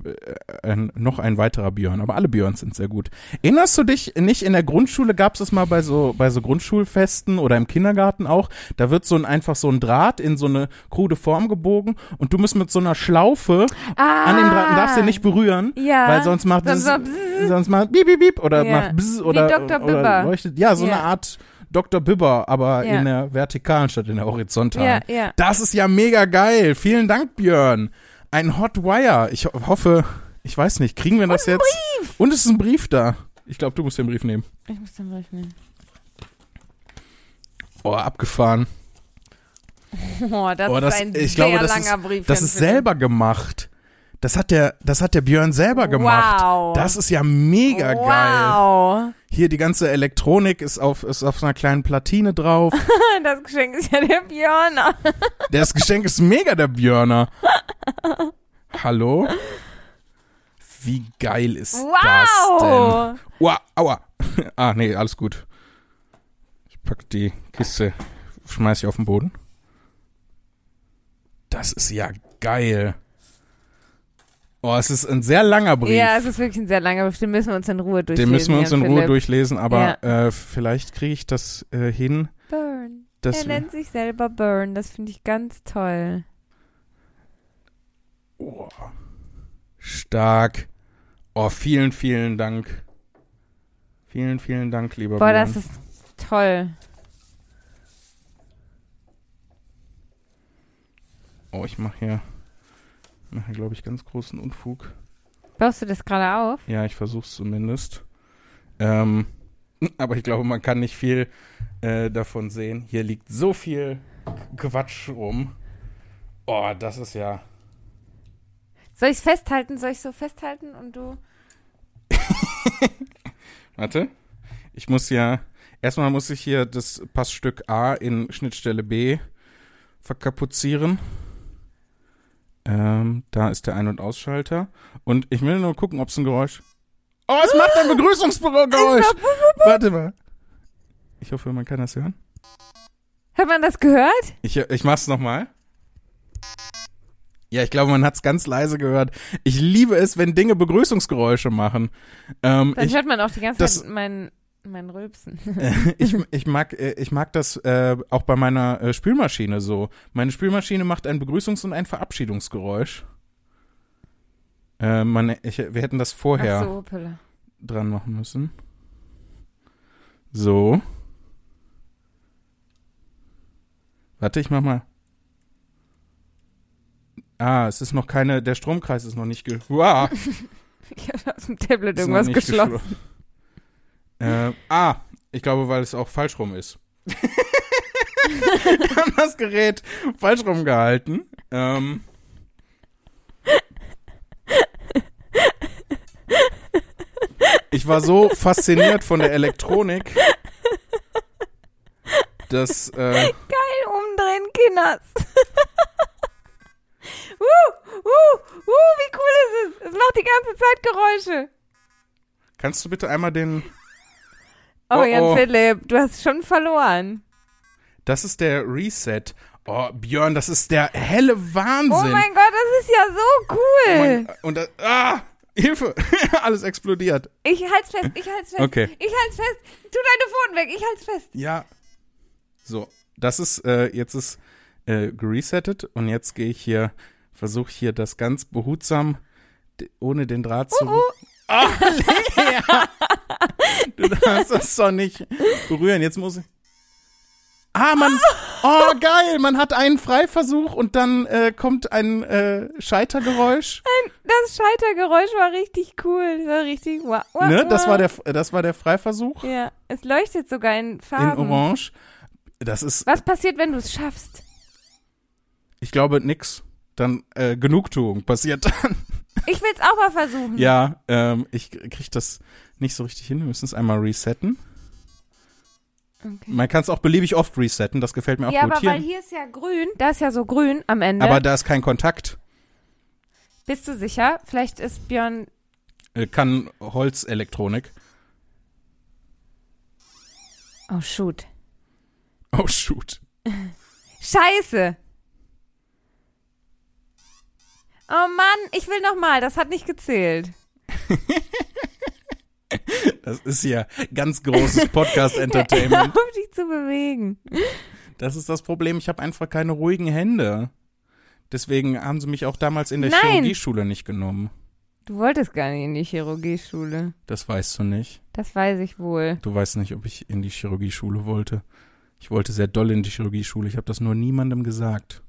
ein noch ein weiterer Björn, aber alle Björns sind sehr gut. Erinnerst du dich nicht in der Grundschule gab es das mal bei so bei so Grundschulfesten oder im Kindergarten auch? Da wird so ein einfach so ein Draht in so eine krude Form gebogen und du musst mit so einer Schlaufe Ah. an dem Draht darfst den nicht berühren, Ja. weil sonst macht Sonst bzzz. sonst macht biep biep biep oder Ja. macht bzz oder oder leuchtet. Ja, so Ja. eine Art Dr. Bibber, aber Ja. in der vertikalen statt in der horizontalen. Ja, ja. Das ist ja mega geil. Vielen Dank, Björn. Ein Hotwire. Ich ho hoffe, ich weiß nicht, kriegen wir das jetzt? Und es ist ein Brief da. Ich glaube, du musst den Brief nehmen. Ich muss den Brief nehmen. Oh, abgefahren. Oh, das, Oh, das- ist ein ich sehr glaube, das langer Brief. Das ist selber gemacht. Das hat der, das hat der Björn selber gemacht. Wow. Das ist ja mega geil. Wow. Hier die ganze Elektronik ist auf, ist auf einer kleinen Platine drauf. Das Geschenk ist ja der Björn. Das Geschenk ist mega der Björner. Hallo? Wie geil ist das denn? Wow. Wow, aua. Ah, nee, alles gut. Ich pack die Kiste, schmeiß ich auf den Boden. Das ist ja geil. Oh, es ist ein sehr langer Brief. Ja, es ist wirklich ein sehr langer Brief. Den müssen wir uns in Ruhe durchlesen. Den müssen wir uns in Jan Ruhe Philipp. durchlesen, aber äh, vielleicht kriege ich das äh, hin. Burn. Er nennt sich selber Burn. Das finde ich ganz toll. oh, stark. Oh, vielen, vielen Dank. Vielen, vielen Dank, lieber Boah, Björn. das ist toll. Oh, ich mache hier, mach hier glaube ich, ganz großen Unfug. Baust du das gerade auf? Ja, ich versuch's zumindest. Ähm, aber ich glaube, man kann nicht viel äh, davon sehen. Hier liegt so viel Quatsch rum. Oh, das ist ja. Soll ich es festhalten? Soll ich so festhalten und du? Warte. Ich muss ja. Erstmal muss ich hier das Passstück A in Schnittstelle B verkapuzieren. Ähm, da ist der Ein- und Ausschalter. Und ich will nur gucken, ob es ein Geräusch. Oh, es macht ein Begrüßungsgeräusch. Warte mal. Ich hoffe, man kann das hören. Hat man das gehört? Ich, ich mach's nochmal. Ja, ich glaube, man hat's ganz leise gehört. Ich liebe es, wenn Dinge Begrüßungsgeräusche machen. Ähm, Dann ich, hört man auch die ganze das- Zeit mein, mein Rülpsen. ich, ich mag, äh, ich mag das äh, auch bei meiner äh, Spülmaschine so. Meine Spülmaschine macht ein Begrüßungs- und ein Verabschiedungsgeräusch. Äh, man, ich, wir hätten das vorher so, dran machen müssen. So. Warte, ich mach mal. Ah, es ist noch keine, der Stromkreis ist noch nicht ge. Wow, Ich habe aus dem Tablet irgendwas nicht geschlossen. Äh, ah, ich glaube, weil es auch falsch rum ist. Wir haben das Gerät falsch rumgehalten. Ähm. Ich war so fasziniert von der Elektronik, dass äh, Geil, umdrehen, Kinders. uh, uh, uh, wie cool ist es? Es macht die ganze Zeit Geräusche. kannst du bitte einmal den Oh, Oh, Jan oh. Philipp, du hast schon verloren. Das ist der Reset. Oh, Björn, das ist der helle Wahnsinn. Oh mein Gott, das ist ja so Oh cool. mein- und das, ah, Hilfe, alles explodiert. Ich halt's fest, ich halt's fest. Okay. Ich halt's fest. Tu deine Pfoten weg, ich halt's fest. Ja. So, das ist, äh, jetzt ist äh, geresettet und jetzt gehe ich hier, versuche hier das ganz behutsam, ohne den Draht zu. Uh, uh. Ah, Du darfst das doch nicht berühren. Jetzt muss ich. Ah, man. Oh, geil. Man hat einen Freiversuch und dann äh, kommt ein äh, Scheitergeräusch. Das Scheitergeräusch war richtig cool. Das war richtig wow. wow Ne? Das war der, das war der Freiversuch Ja, es leuchtet sogar in in Farben. Orange. Das ist, Was passiert, wenn du es schaffst? ich glaube, nix. Dann äh, Genugtuung passiert dann. Ich will es auch mal versuchen. Ja, ähm, ich krieg das nicht so richtig hin. Wir müssen es einmal resetten. Okay. Man kann es auch beliebig oft resetten. Das gefällt mir auch Ja, gut. aber Hier, weil hier ist ja grün, da ist ja so grün am Ende. aber da ist kein Kontakt. Bist du sicher? Vielleicht ist Björn. Äh, kann Holzelektronik. Oh, shoot. Oh, shoot. Scheiße. Oh Mann, ich will noch mal. Das hat nicht gezählt. Das ist ja ganz großes Podcast-Entertainment. auf, dich zu bewegen. Das ist das Problem. Ich habe einfach keine ruhigen Hände. Deswegen haben sie mich auch damals in der Nein. Chirurgieschule nicht genommen. Du wolltest gar nicht in die Chirurgieschule. Das weißt du nicht. Das weiß ich wohl. Du weißt nicht, ob ich in die Chirurgieschule wollte. Ich wollte sehr doll in die Chirurgieschule. Ich habe das nur niemandem gesagt.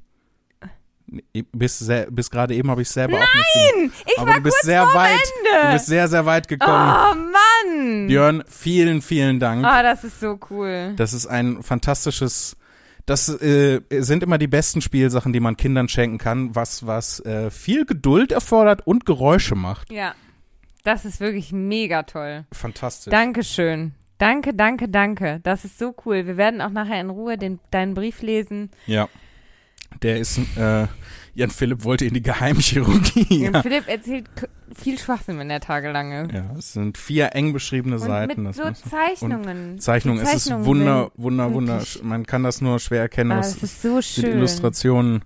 Bis, bis gerade eben habe ich selber auch nicht Nein, ich Aber war du bist kurz sehr weit. Du Ende. bist sehr, sehr weit gekommen. oh Mann. Björn, vielen, vielen Dank. Ah, das ist so cool. Das ist ein fantastisches. Das äh, sind immer die besten Spielsachen, die man Kindern schenken kann, was was äh, viel Geduld erfordert und Geräusche macht. Ja. Das ist wirklich mega toll. Fantastisch. Dankeschön. Danke, danke, danke. Das ist so cool. Wir werden auch nachher in Ruhe den, deinen Brief lesen. Ja. Der ist. Äh, Jan Philipp wollte in die Geheimchirurgie. Und Ja. Philipp erzählt viel Schwachsinn, wenn er tagelange. ja, es sind vier eng beschriebene Und Seiten. mit so Zeichnungen. Zeichnung, Die es ist Zeichnungen wunder, wunder, wunder. Man kann das nur schwer erkennen. Ah, es ist so schön. Illustrationen.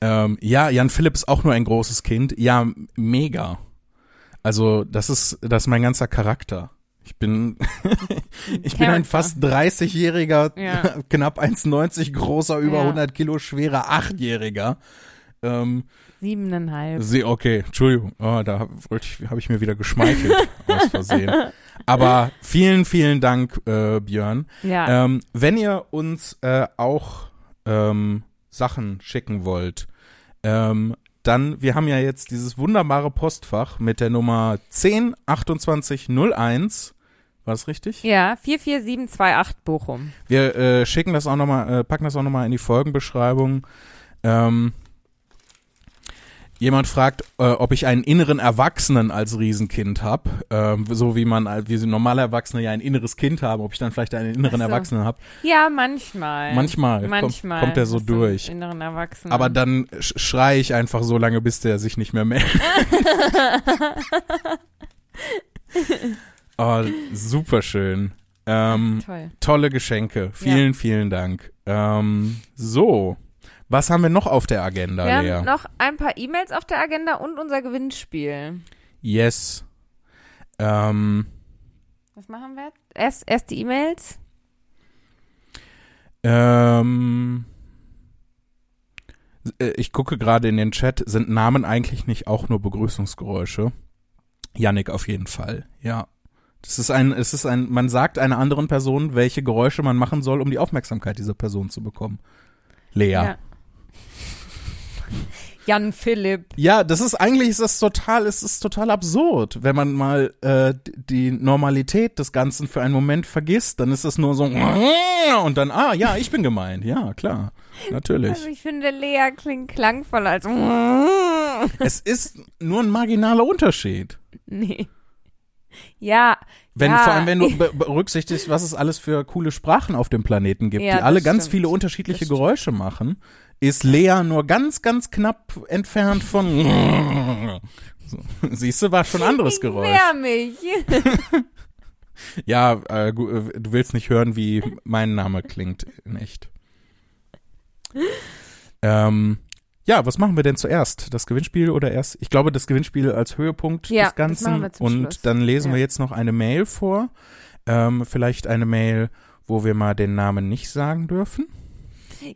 Ähm, ja, Jan Philipp ist auch nur ein großes Kind. Ja, mega. Also, das ist, das ist mein ganzer Charakter. Ich bin, ich bin ein fast 30-jähriger, Ja. knapp 1,90 großer, über Ja. 100 Kilo schwerer Achtjähriger. Ähm, Siebeneinhalb. sie, okay, Entschuldigung, oh, da habe ich mir wieder geschmeichelt aus Versehen. Aber vielen, vielen Dank, äh, Björn. Ja. Ähm, wenn ihr uns äh, auch ähm, Sachen schicken wollt, ähm, dann, wir haben ja jetzt dieses wunderbare Postfach mit der Nummer 102801. War das richtig? ja, 44728 Bochum. Wir äh, schicken das auch nochmal, äh, packen das auch nochmal in die Folgenbeschreibung. Ähm, jemand fragt, äh, ob ich einen inneren Erwachsenen als Riesenkind habe, ähm, so wie man, äh, wie normale Erwachsene ja ein inneres Kind haben, ob ich dann vielleicht einen inneren so. Erwachsenen habe. Ja, manchmal. Manchmal, kommt- Manchmal. kommt der so hast du einen durch. Inneren Erwachsenen. Aber dann sch schreie ich einfach so lange, bis der sich nicht mehr meldet. oh, super schön. Ähm, Toll. tolle Geschenke. Vielen, vielen Dank. Ähm, so, was haben wir noch auf der Agenda, Wir Lea? haben noch ein paar E-Mails auf der Agenda und unser Gewinnspiel. yes. Ähm, Was machen wir? Erst, erst die E-Mails. ähm, äh, ich gucke gerade in den Chat. Sind Namen eigentlich nicht auch nur Begrüßungsgeräusche? Yannick auf jeden Fall, ja. Das ist ein, es ist ein, man sagt einer anderen Person, welche Geräusche man machen soll, um die Aufmerksamkeit dieser Person zu bekommen. Lea. Ja, Jan Philipp. das ist eigentlich ist das total, es ist total absurd, wenn man mal äh, die Normalität des Ganzen für einen Moment vergisst, dann ist es nur so und dann, ah ja, ich bin gemeint, ja klar, natürlich. Also ich finde, Lea klingt klangvoll als. es ist nur ein marginaler Unterschied. nee. Ja. Wenn, ja. Vor allem, wenn du be berücksichtigst, was es alles für coole Sprachen auf dem Planeten gibt, Ja, die alle ganz stimmt. viele unterschiedliche Das stimmt. Geräusche machen, ist Lea nur ganz, ganz knapp entfernt von. So. Siehst du, war schon ein anderes ich Geräusch. wehr mich. Ja, äh, äh, du willst nicht hören, wie mein Name klingt in echt. Ähm, ja, was machen wir denn zuerst? Das Gewinnspiel oder erst? Ich glaube, das Gewinnspiel als Höhepunkt Ja, des das Ganzen. wir Und Schluss. dann lesen wir Ja. jetzt noch eine Mail vor. Ähm, vielleicht eine Mail, wo wir mal den Namen nicht sagen dürfen.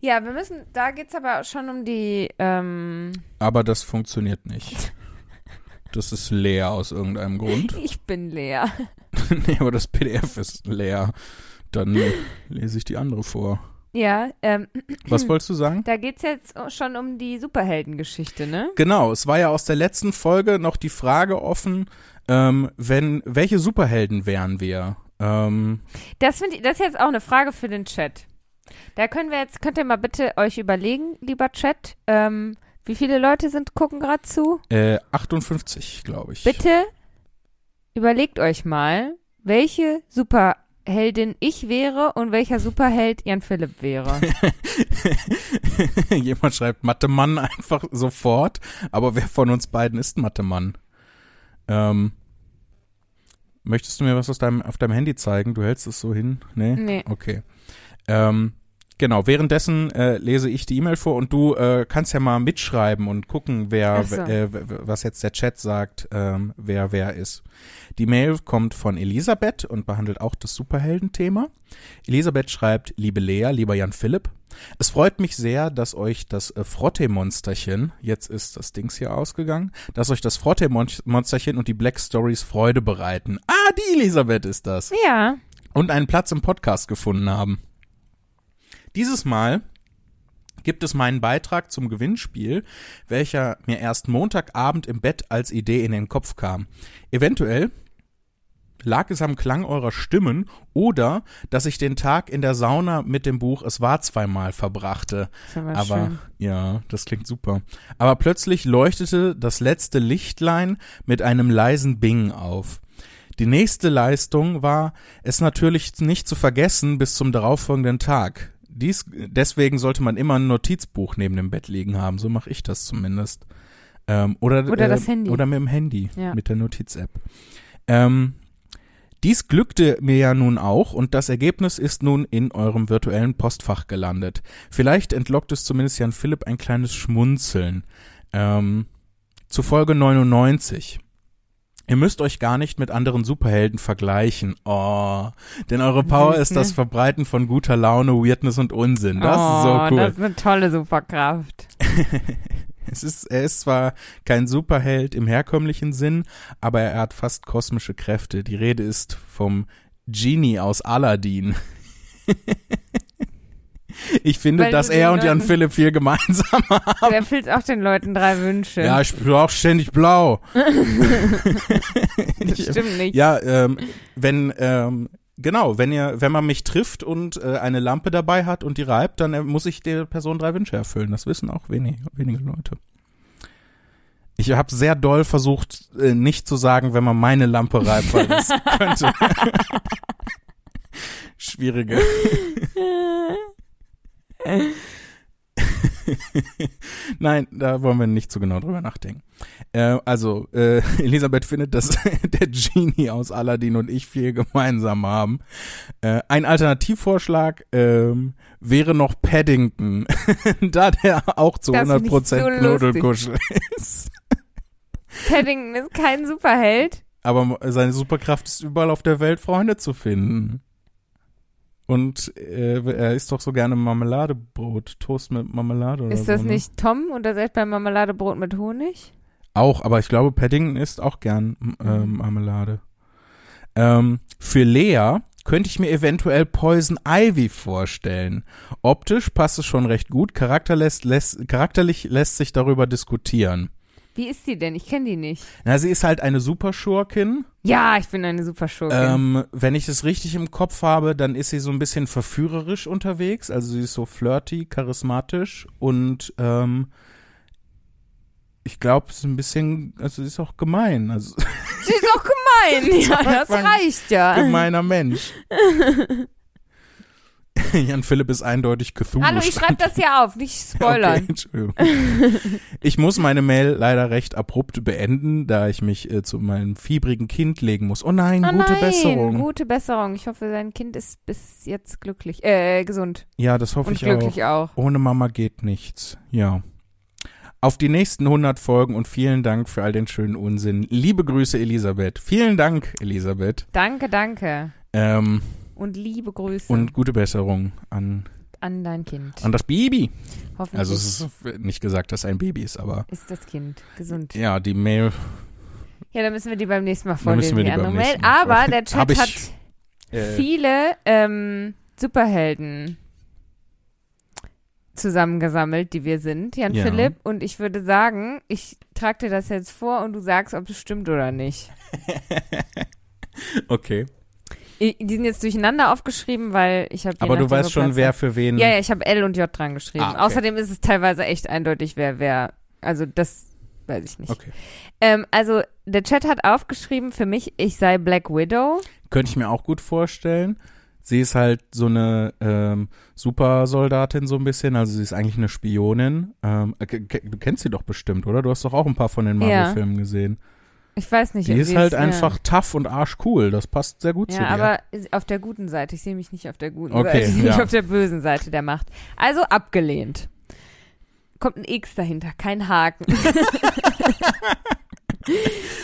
Ja, wir müssen, da geht's aber schon um die, ähm, Aber das funktioniert nicht. Das ist leer aus irgendeinem Grund. ich bin Lea. nee, aber das PDF ist leer. Dann lese ich die andere vor. Ja, ähm, Was wolltest du sagen? da geht's jetzt schon um die Superheldengeschichte, ne? Genau, es war ja aus der letzten Folge noch die Frage offen, ähm, wenn, welche Superhelden wären wir? Ähm, Das finde ich, das ist jetzt auch eine Frage für den Chat. Da können wir jetzt, könnt ihr mal bitte euch überlegen, lieber Chat, ähm, wie viele Leute sind, gucken gerade zu? äh, 58, glaube ich. Bitte überlegt euch mal, welche Superheldin ich wäre und welcher Superheld Jan Philipp wäre. Jemand schreibt Mathe-Mann einfach sofort, aber wer von uns beiden ist Mathe-Mann? Ähm, möchtest du mir was aus deinem, auf deinem Handy zeigen? Du hältst es so hin? Nee? Nee. Okay. Ähm, genau, währenddessen äh, lese ich die E-Mail vor und du äh, kannst ja mal mitschreiben und gucken, wer, so. äh, was jetzt der Chat sagt, ähm, wer wer ist. Die Mail kommt von Elisabeth und behandelt auch das Superhelden-Thema. Elisabeth schreibt, liebe Lea, lieber Jan Philipp, es freut mich sehr, dass euch das äh, Frotte-Monsterchen, jetzt ist das Dings hier ausgegangen, dass euch das Frotte-Monsterchen und die Black Stories Freude bereiten. Ah, die Elisabeth ist das Ja. und einen Platz im Podcast gefunden haben. Dieses Mal gibt es meinen Beitrag zum Gewinnspiel, welcher mir erst Montagabend im Bett als Idee in den Kopf kam. Eventuell lag es am Klang eurer Stimmen oder dass ich den Tag in der Sauna mit dem Buch Es war zweimal verbrachte. Aber, Aber ja, das klingt super. Aber plötzlich leuchtete das letzte Lichtlein mit einem leisen Bing auf. Die nächste Leistung war, es natürlich nicht zu vergessen bis zum darauffolgenden Tag. Dies, deswegen sollte man immer ein Notizbuch neben dem Bett liegen haben. So mache ich das zumindest. Ähm, oder, Oder das äh, Handy. Oder mit dem Handy, Ja. mit der Notiz-App. Ähm, dies glückte mir ja nun auch und das Ergebnis ist nun in eurem virtuellen Postfach gelandet. Vielleicht entlockt es zumindest Jan Philipp ein kleines Schmunzeln. Ähm, zu Folge 99. Ihr müsst euch gar nicht mit anderen Superhelden vergleichen. Oh, denn eure Power ist das? Verbreiten von guter Laune, Weirdness und Unsinn. Das oh, ist so cool. Das ist eine tolle Superkraft. Es ist, er ist zwar kein Superheld im herkömmlichen Sinn, aber er hat fast kosmische Kräfte. Die Rede ist vom Genie aus Aladdin. ich finde, Weil dass er und Jan Philipp viel gemeinsam haben. Der erfüllt auch den Leuten drei Wünsche. Ja, ich bin auch ständig blau. das stimmt nicht. Ja, ähm, wenn, ähm, genau, wenn ihr, wenn man mich trifft und äh, eine Lampe dabei hat und die reibt, dann äh, muss ich der Person drei Wünsche erfüllen. Das wissen auch wenig, wenige Leute. Ich habe sehr doll versucht, äh, nicht zu sagen, wenn man meine Lampe reibt, weil das könnte. Schwierige. Nein, da wollen wir nicht zu genau drüber nachdenken. Äh, also, äh, Elisabeth findet, dass der Genie aus Aladdin und ich viel gemeinsam haben. Äh, ein Alternativvorschlag ähm, wäre noch Paddington, da der auch zu Das find 100% ich so lustig. Knuddelkuschel ist. Paddington ist kein Superheld. Aber seine Superkraft ist überall auf der Welt Freunde zu finden. Und äh, er isst doch so gerne Marmeladebrot, Toast mit Marmelade oder Ist so. das ne? nicht Tom und er sagt beim Marmeladebrot mit Honig? Auch, aber ich glaube, Paddington isst auch gern ähm, Mhm. Marmelade. Ähm, für Lea könnte ich mir eventuell Poison Ivy vorstellen. Optisch passt es schon recht gut, Charakter lässt, lässt, charakterlich lässt sich darüber diskutieren. Wie ist sie denn? Ich kenne die nicht. Na, sie ist halt eine Superschurkin. Ja, ich bin eine Superschurkin. Ähm, wenn ich es richtig im Kopf habe, dann ist sie so ein bisschen verführerisch unterwegs. Also sie ist so flirty, charismatisch und ähm, ich glaube, es ist ein bisschen, also sie ist auch gemein. Also Sie ist auch gemein. Ja, das reicht ja. gemeiner Mensch. Jan Philipp ist eindeutig Cthulhu. Hallo, ich schreibe das hier auf, nicht spoilern. Okay, Entschuldigung. ich muss meine Mail leider recht abrupt beenden, da ich mich äh, zu meinem fiebrigen Kind legen muss. Oh nein, Oh gute nein, Besserung. Gute Besserung. Ich hoffe, sein Kind ist bis jetzt glücklich, äh, gesund Ja, das hoffe und ich auch. glücklich auch. Ohne Mama geht nichts. Ja. Auf die nächsten 100 Folgen und vielen Dank für all den schönen Unsinn. Liebe Grüße, Elisabeth. Vielen Dank, Elisabeth. Danke, danke. Ähm, Und liebe Grüße und gute Besserung an, an dein Kind. an das Baby. Hoffentlich Also es ist nicht gesagt, dass ein Baby ist, aber ist das Kind gesund. ja, die Mail Ja, dann müssen wir die beim nächsten Mal vorlesen, die die andere Mail. Aber der Chat ich, hat Äh, viele ähm, Superhelden zusammengesammelt, die wir sind, Jan Ja. Philipp. Und ich würde sagen, ich trage dir das jetzt vor und du sagst, ob es stimmt oder nicht. okay. Die sind jetzt durcheinander aufgeschrieben, weil ich habe. Aber du weißt schon, Platz wer für wen. Ja, ja, ich habe L und J dran geschrieben. Ah, okay. Außerdem ist es teilweise echt eindeutig, wer wer. Also das weiß ich nicht. Okay. Ähm, also der Chat hat aufgeschrieben für mich, ich sei Black Widow. Könnte ich mir auch gut vorstellen. Sie ist halt so eine ähm, Supersoldatin so ein bisschen, also sie ist eigentlich eine Spionin. Ähm, äh, du kennst sie doch bestimmt, oder? Du hast doch auch ein paar von den Ja. Marvel-Filmen gesehen. Ich weiß nicht. Die ist halt es- einfach tough und arschcool. Das passt sehr gut Ja, zu ja dir. aber auf der guten Seite. Ich sehe mich nicht auf der guten Okay, Seite. Ich sehe mich ja. auf der bösen Seite der Macht. Also abgelehnt. Kommt ein X dahinter, kein Haken.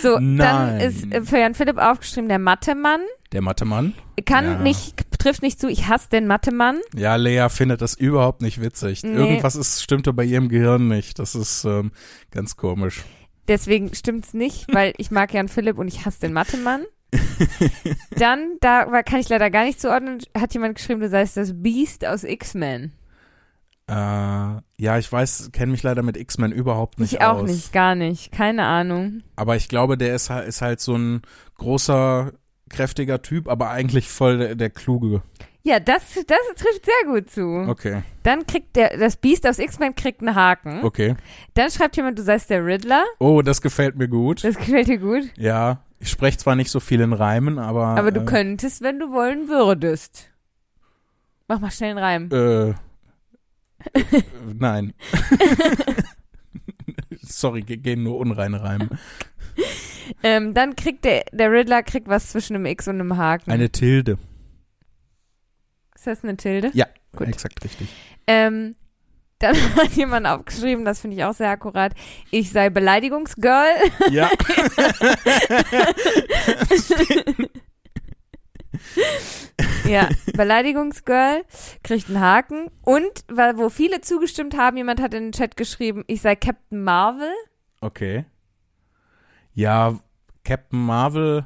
so, dann Nein. ist äh, für Jan Philipp aufgeschrieben der Mathe-Mann. Der Mathe-Mann? Kann Ja. nicht, trifft nicht zu, ich hasse den Mathe-Mann. Ja, Lea findet das überhaupt nicht witzig. Nee. Irgendwas ist, stimmte bei ihrem Gehirn nicht. Das ist ähm, ganz komisch. Deswegen stimmt's nicht, weil ich mag Jan Philipp und ich hasse den Mathe-Mann. Dann, da kann ich leider gar nicht zuordnen, hat jemand geschrieben, du seist das Beast aus X-Men. Äh, ja, ich weiß, kenne mich leider mit X-Men überhaupt nicht Ich auch aus. nicht, gar nicht. Keine Ahnung. Aber ich glaube, der ist, halt- ist halt so ein großer, kräftiger Typ, aber eigentlich voll der, der Kluge. Ja, das, das trifft sehr gut zu. Okay, Dann kriegt der, das Beast aus X-Men kriegt einen Haken. okay. Dann schreibt jemand, du seist der Riddler. Oh, das gefällt mir gut. Das gefällt dir gut. Ja, ich spreche zwar nicht so viel in Reimen, aber. Aber du äh, könntest, wenn du wollen würdest. Mach mal schnell einen Reim. Äh, äh, nein. Sorry, ge- gehen nur unreine Reime. Ähm, dann kriegt der, der Riddler kriegt was zwischen einem X und einem Haken. Eine Tilde. Ist das eine Tilde? Ja, Gut. exakt richtig. Ähm, dann hat jemand aufgeschrieben, das finde ich auch sehr akkurat, ich sei Beleidigungsgirl. Ja. ja, Beleidigungsgirl, kriegt einen Haken. Und, weil wo viele zugestimmt haben, jemand hat in den Chat geschrieben, ich sei Captain Marvel. Okay. Ja, Captain Marvel.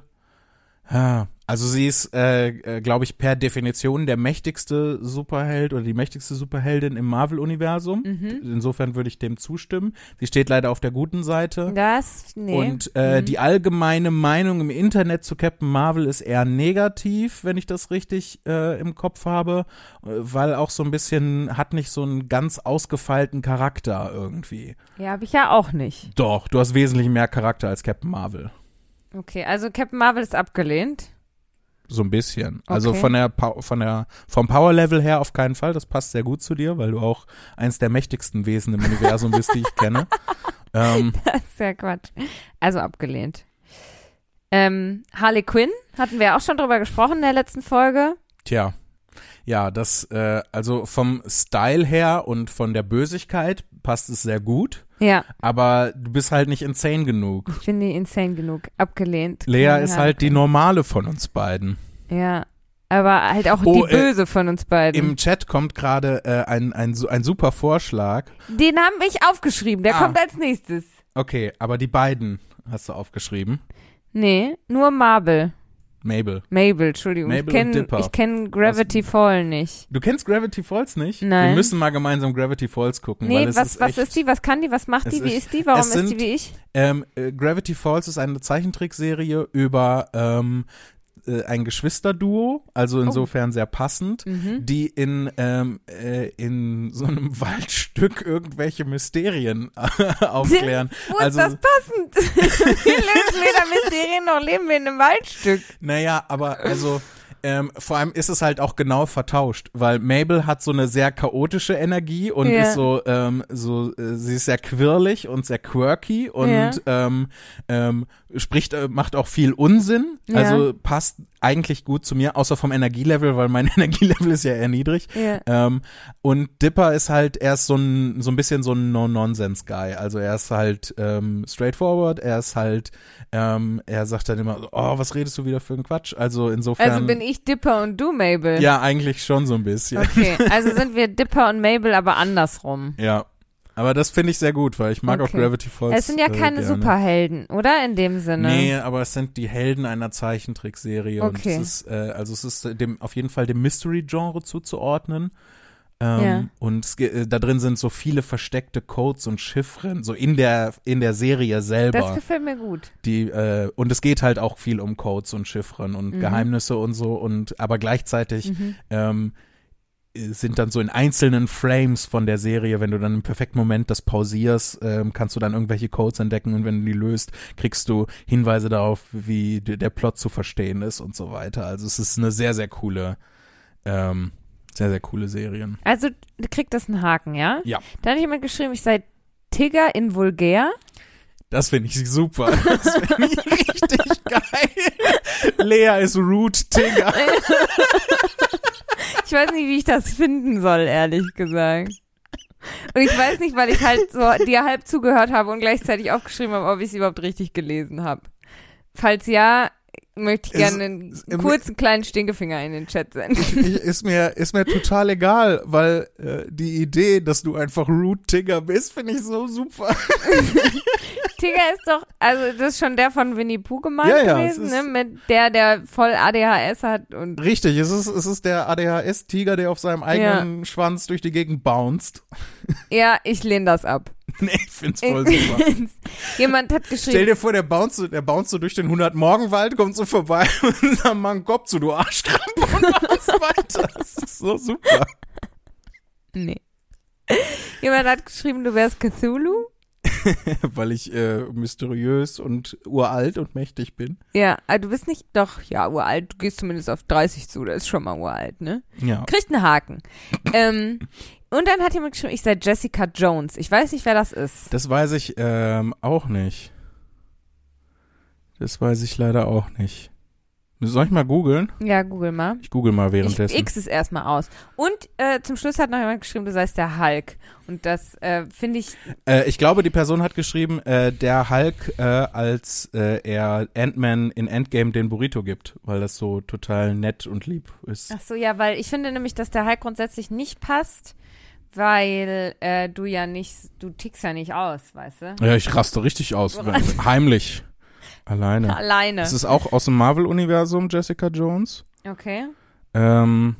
ja, Also sie ist, äh, äh, glaube ich, per Definition der mächtigste Superheld oder die mächtigste Superheldin im Marvel-Universum. Mhm. Insofern würde ich dem zustimmen. Sie steht leider auf der guten Seite. Das, nee. Und äh, Mhm. die allgemeine Meinung im Internet zu Captain Marvel ist eher negativ, wenn ich das richtig äh, im Kopf habe, äh, weil auch so ein bisschen hat nicht so einen ganz ausgefeilten Charakter irgendwie. Ja, habe ich ja auch nicht. Doch, du hast wesentlich mehr Charakter als Captain Marvel. Okay, also Captain Marvel ist abgelehnt. So ein bisschen. Also Okay. von der von der vom Power Level her auf keinen Fall. Das passt sehr gut zu dir, weil du auch eins der mächtigsten Wesen im Universum bist, die ich kenne. Ähm, Das ist ja Quatsch. Also abgelehnt. Ähm, Harley Quinn, hatten wir auch schon drüber gesprochen in der letzten Folge. tja, ja, das äh, also vom Style her und von der Bösigkeit passt es sehr gut, Ja, aber du bist halt nicht insane genug. ich finde die insane genug. Abgelehnt. Lea Keine ist halt die Quinn. normale von uns beiden. Ja, aber halt auch Oh, die äh, Böse von uns beiden. Im Chat kommt gerade äh, ein, ein, ein super Vorschlag. Den haben ich aufgeschrieben, der Ah. kommt als nächstes. Okay, aber die beiden hast du aufgeschrieben. Nee, nur Marble. Mabel. Mabel, Entschuldigung. Mabel ich kenne kenn Gravity Fall nicht. Du kennst Gravity Falls nicht? Nein. Wir müssen mal gemeinsam Gravity Falls gucken. Nee, was, ist was echt, ist die? Was kann die? Was macht die? Wie ist- ist die? Warum es ist die sind- wie ich? Ähm, äh, Gravity Falls ist eine Zeichentrickserie über ähm, äh, ein Geschwisterduo, also insofern sehr passend, Oh. Mhm. die in, ähm, äh, in so einem Waldstück irgendwelche Mysterien aufklären. Wo also, ist das passend? wir lösen weder Mysterien noch leben wir in einem Waldstück. Naja, aber also ähm, vor allem ist es halt auch genau vertauscht, weil Mabel hat so eine sehr chaotische Energie und Ja. ist so, ähm, so, äh, sie ist sehr quirlig und sehr quirky und Ja. ähm, ähm, spricht, äh, macht auch viel Unsinn, Ja. also passt eigentlich gut zu mir, außer vom Energielevel, weil mein Energielevel ist ja eher niedrig. Ähm, und Dipper ist halt, er ist so ein, so ein bisschen so ein No-Nonsense-Guy. Also er ist halt ähm, straightforward, er ist halt, ähm, er sagt dann immer, oh, was redest du wieder für einen Quatsch? Also insofern. Also bin ich Dipper und du Mabel. ja, eigentlich schon so ein bisschen. Okay, also sind wir Dipper und Mabel, aber andersrum. Ja. Aber das finde ich sehr gut, weil ich mag Okay. auch Gravity Falls. Es sind ja äh, keine gerne. Superhelden, oder? In dem Sinne. Nee, aber es sind die Helden einer Zeichentrickserie und Okay. es ist, äh, also es ist dem auf jeden Fall dem Mystery-Genre zuzuordnen. Ähm, Ja. Und es, äh, da drin sind so viele versteckte Codes und Chiffren, so in der in der Serie Das selber. gefällt mir gut. Die äh, und es geht halt auch viel um Codes und Chiffren und Mhm. Geheimnisse und so und aber gleichzeitig Mhm. ähm, sind dann so in einzelnen Frames von der Serie, wenn du dann im perfekten Moment das pausierst, ähm, kannst du dann irgendwelche Codes entdecken und wenn du die löst, kriegst du Hinweise darauf, wie der Plot zu verstehen ist und so weiter. Also es ist eine sehr, sehr coole, ähm, sehr, sehr coole Serien. Also kriegt das einen Haken, ja? Ja. Da hat jemand geschrieben, ich sei Tigger in vulgär. Das finde ich super. Das finde ich richtig geil. Lea ist Root Tigger. Ich weiß nicht, wie ich das finden soll, ehrlich gesagt. Und ich weiß nicht, weil ich halt so dir halb zugehört habe und gleichzeitig aufgeschrieben habe, ob ich es überhaupt richtig gelesen habe. Falls ja, möchte ich gerne einen kurzen kleinen Stinkefinger in den Chat senden. Ist mir ist mir total egal, weil äh, die Idee, dass du einfach Root Tigger bist, finde ich so super. Tigger ist doch, also das ist schon der von Winnie Pooh gemalt Ja, ja, es gewesen, ne? Mit der, der voll ADHS hat und Richtig, es ist, es ist der ADHS-Tiger, der auf seinem eigenen Schwanz durch die Gegend bounced. ja, ich lehne das ab. nee, ich find's voll super. Jemand hat Stell geschrieben, dir vor, der bounce, so- der bounce so durch den 100-Morgenwald, kommt so vorbei und sagt, Mann, Kopf zu, du Arschkrampe und weiter. Das ist so super. nee. Jemand hat geschrieben, du wärst Cthulhu. Weil ich äh, mysteriös und uralt und mächtig bin. Ja, aber du bist nicht, doch, ja, uralt. Du gehst zumindest auf 30 zu, das ist schon mal uralt, ne? Ja. Kriegt einen Haken. ähm, und dann hat jemand geschrieben, ich sei Jessica Jones. Ich weiß nicht, wer das ist. Das weiß ich ähm, auch nicht. Das weiß ich leider auch nicht. Soll ich mal googeln? Ja, google mal. Ich google mal Ich währenddessen. x es erstmal aus. Und äh, zum Schluss hat noch jemand geschrieben, du seist der Hulk. Und das äh, finde ich, Äh, ich glaube, die Person hat geschrieben, äh, der Hulk, äh, als äh, er Ant-Man in Endgame den Burrito gibt, weil das so total nett und lieb ist. ach so, ja, weil ich finde nämlich, dass der Hulk grundsätzlich nicht passt, weil äh, du ja nicht, du tickst ja nicht aus, weißt du? Ja, ich raste richtig aus. Heimlich. Alleine. Alleine. Es ist auch aus dem Marvel-Universum, Jessica Jones. Okay. Ähm,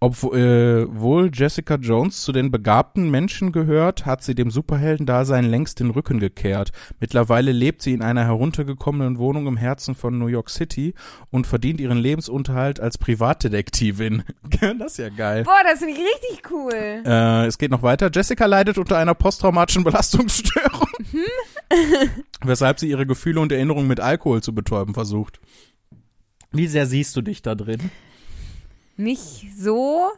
obwohl Jessica Jones zu den begabten Menschen gehört, hat sie dem Superheldendasein längst den Rücken gekehrt. Mittlerweile lebt sie in einer heruntergekommenen Wohnung im Herzen von New York City und verdient ihren Lebensunterhalt als Privatdetektivin. das ist ja geil. Boah, das finde ich richtig cool. Äh, es geht noch weiter. Jessica leidet unter einer posttraumatischen Belastungsstörung, weshalb sie ihre Gefühle und Erinnerungen mit Alkohol zu betäuben versucht. Wie sehr siehst du dich da drin? Nicht so.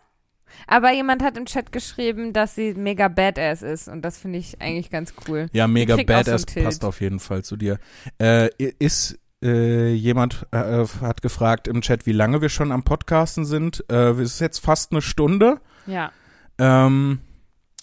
Aber jemand hat im Chat geschrieben, dass sie mega badass ist. Und das finde ich eigentlich ganz cool. Ja, mega so badass Tilt. passt auf jeden Fall zu dir. Äh, ist äh, jemand äh, hat gefragt im Chat, wie lange wir schon am Podcasten sind. Äh, es ist jetzt fast eine Stunde. Ja. Ähm,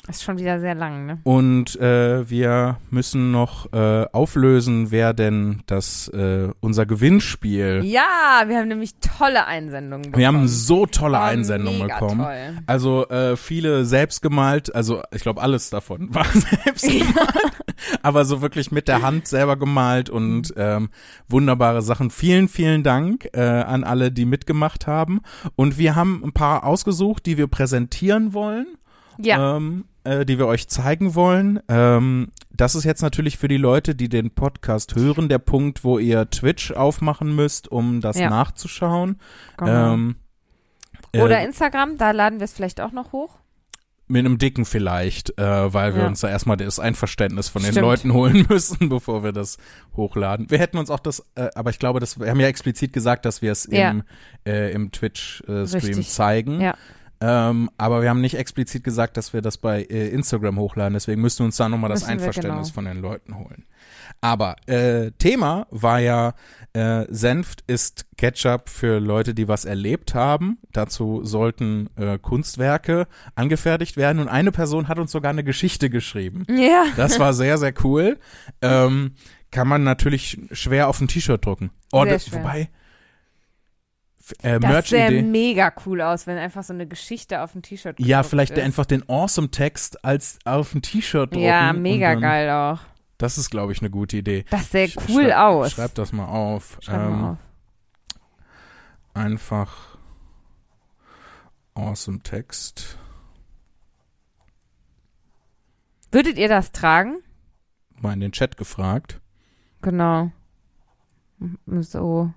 Das ist schon wieder sehr lang, ne? und äh, wir müssen noch äh, auflösen, wer denn das äh, unser Gewinnspiel. Ja, wir haben nämlich tolle Einsendungen bekommen. Wir haben so tolle Oh, Einsendungen bekommen. Toll. Also äh, viele selbst gemalt, also ich glaube alles davon war selbst gemalt, aber so wirklich mit der Hand selber gemalt und ähm, wunderbare Sachen. Vielen, vielen Dank äh, an alle, die mitgemacht haben. Und wir haben ein paar ausgesucht, die wir präsentieren wollen, Ja, ähm, äh, die wir euch zeigen wollen. Ähm, das ist jetzt natürlich für die Leute, die den Podcast hören, der Punkt, wo ihr Twitch aufmachen müsst, um das Ja. nachzuschauen. genau. Ähm, äh, Oder Instagram, da laden wir es vielleicht auch noch hoch. Mit einem dicken vielleicht, äh, weil wir Ja. uns da erstmal das Einverständnis von den Stimmt. Leuten holen müssen, bevor wir das hochladen. Wir hätten uns auch das, äh, aber ich glaube, das, wir haben ja explizit gesagt, dass wir es Ja. im, äh, im Twitch-Stream Richtig. zeigen. Ja. Ähm, aber wir haben nicht explizit gesagt, dass wir das bei äh, Instagram hochladen. Deswegen müssten wir uns da nochmal das Müssen Einverständnis genau. von den Leuten holen. Aber äh, Thema war ja, äh, Senft ist Ketchup für Leute, die was erlebt haben. Dazu sollten äh, Kunstwerke angefertigt werden. Und eine Person hat uns sogar eine Geschichte geschrieben. Ja. Das war sehr, sehr cool. Ähm, kann man natürlich schwer auf ein T-Shirt drucken. Oh, das, wobei, äh, Das sähe Merch-Idee. mega cool aus, wenn einfach so eine Geschichte auf dem T-Shirt Ja, vielleicht ist. einfach den Awesome-Text als auf ein T-Shirt drucken. Ja, mega dann, geil auch. Das ist, glaube ich, eine gute Idee. Das sähe Sch- cool schreib, aus. Schreib das mal auf. Schreib ähm, mal auf. Einfach Awesome-Text. Würdet ihr das tragen? Mal in den Chat gefragt. Genau. So.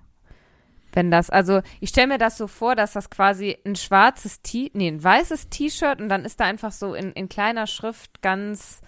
Wenn das, also ich stelle mir das so vor, dass das quasi ein schwarzes T, nee, ein weißes T-Shirt und dann ist da einfach so in, in kleiner Schrift ganz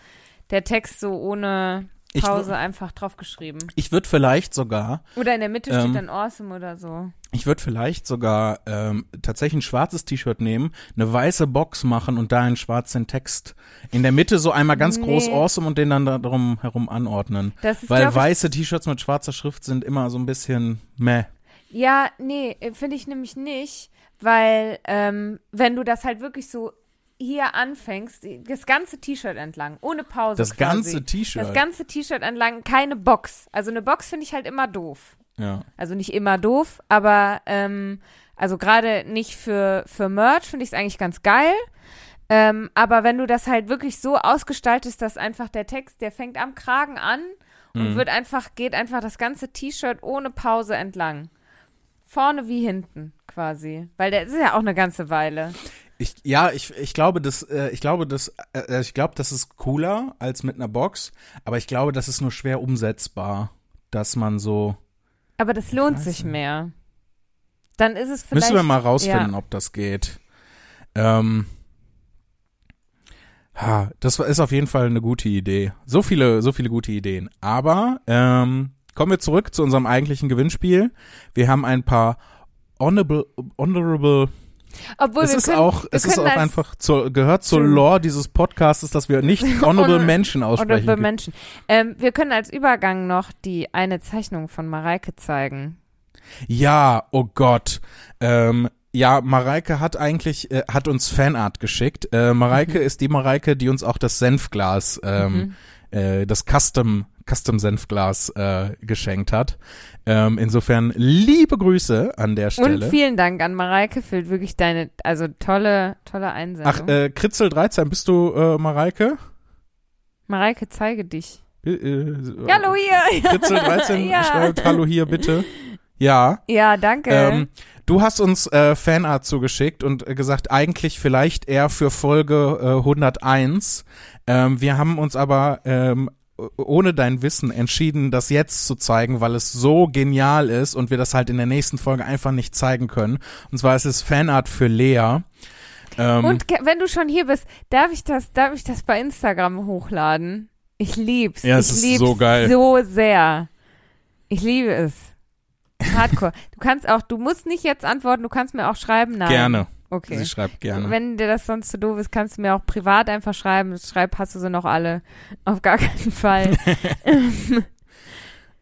der Text so ohne Pause einfach draufgeschrieben. Ich würde vielleicht sogar, Oder in der Mitte Ähm, steht dann Awesome oder so. ich würde vielleicht sogar ähm, tatsächlich ein schwarzes T-Shirt nehmen, eine weiße Box machen und da einen schwarzen Text in der Mitte so einmal ganz groß Nee. Awesome und den dann da drum herum anordnen. Das ist, Weil weiße T-Shirts mit schwarzer Schrift sind immer so ein bisschen meh. Ja, nee, äh, finde ich nämlich nicht, weil ähm, wenn du das halt wirklich so hier anfängst, das ganze T-Shirt entlang, ohne Pause. Das quasi. ganze T-Shirt. Das ganze T-Shirt entlang, keine Box. Also eine Box finde ich halt immer doof. ja. Also nicht immer doof, aber ähm, also gerade nicht für, für Merch finde ich es eigentlich ganz geil. Ähm, aber wenn du das halt wirklich so ausgestaltest, dass einfach der Text, der fängt am Kragen an und Mhm. wird einfach, geht einfach das ganze T-Shirt ohne Pause entlang. Vorne wie hinten quasi. Weil der ist ja auch eine ganze Weile. Ich, ja, ich, ich glaube, das, äh, ich glaube, das, äh, ich glaube, das ist cooler als mit einer Box, aber ich glaube, das ist nur schwer umsetzbar, dass man so. Aber das lohnt sich mehr. Dann ist es vielleicht. Müssen wir mal rausfinden, ja. ob das geht. Ähm, ha, das ist auf jeden Fall eine gute Idee. So viele, so viele gute Ideen. Aber ähm, kommen wir zurück zu unserem eigentlichen Gewinnspiel. Wir haben ein paar honorable, honorable Obwohl es wir ist können, auch, es ist auch einfach zur, gehört zur. Lore dieses Podcasts, dass wir nicht honorable Honor- Menschen aussprechen. Honorable Menschen. Ähm, wir können als Übergang noch die eine Zeichnung von Mareike zeigen. Ja, oh Gott. Ähm, ja, Mareike hat eigentlich, äh, hat uns Fanart geschickt. Äh, Mareike ist die Mareike, die uns auch das Senfglas, ähm, Mhm. äh, das Custom, Custom Senfglas äh, geschenkt hat. Ähm, insofern liebe Grüße an der Und Stelle. vielen Dank an Mareike für wirklich deine, also tolle, tolle Einsendung. Ach, äh, Kritzel 13, bist du äh, Mareike? Mareike, zeige dich. Äh, äh, Hallo hier. Kritzel 13 ja. schreibt Hallo hier bitte. Ja. Ja, danke. Ähm, du hast uns äh, Fanart zugeschickt und äh, gesagt, eigentlich vielleicht eher für Folge äh, 101. Ähm, wir haben uns aber ähm, ohne dein Wissen entschieden, das jetzt zu zeigen, weil es so genial ist und wir das halt in der nächsten Folge einfach nicht zeigen können. Und zwar ist es Fanart für Lea. Ähm, Und wenn du schon hier bist, darf ich das, darf ich das bei Instagram hochladen? Ich lieb's. Ja, es ich ist lieb's so geil. So sehr. Ich liebe es. Hardcore. du kannst auch, du musst nicht jetzt antworten, du kannst mir auch schreiben. Nein. gerne. Okay. Sie schreibt gerne. Wenn dir das sonst zu doof ist, kannst du mir auch privat einfach schreiben. Schreib, hast du sie noch alle? Auf gar keinen Fall.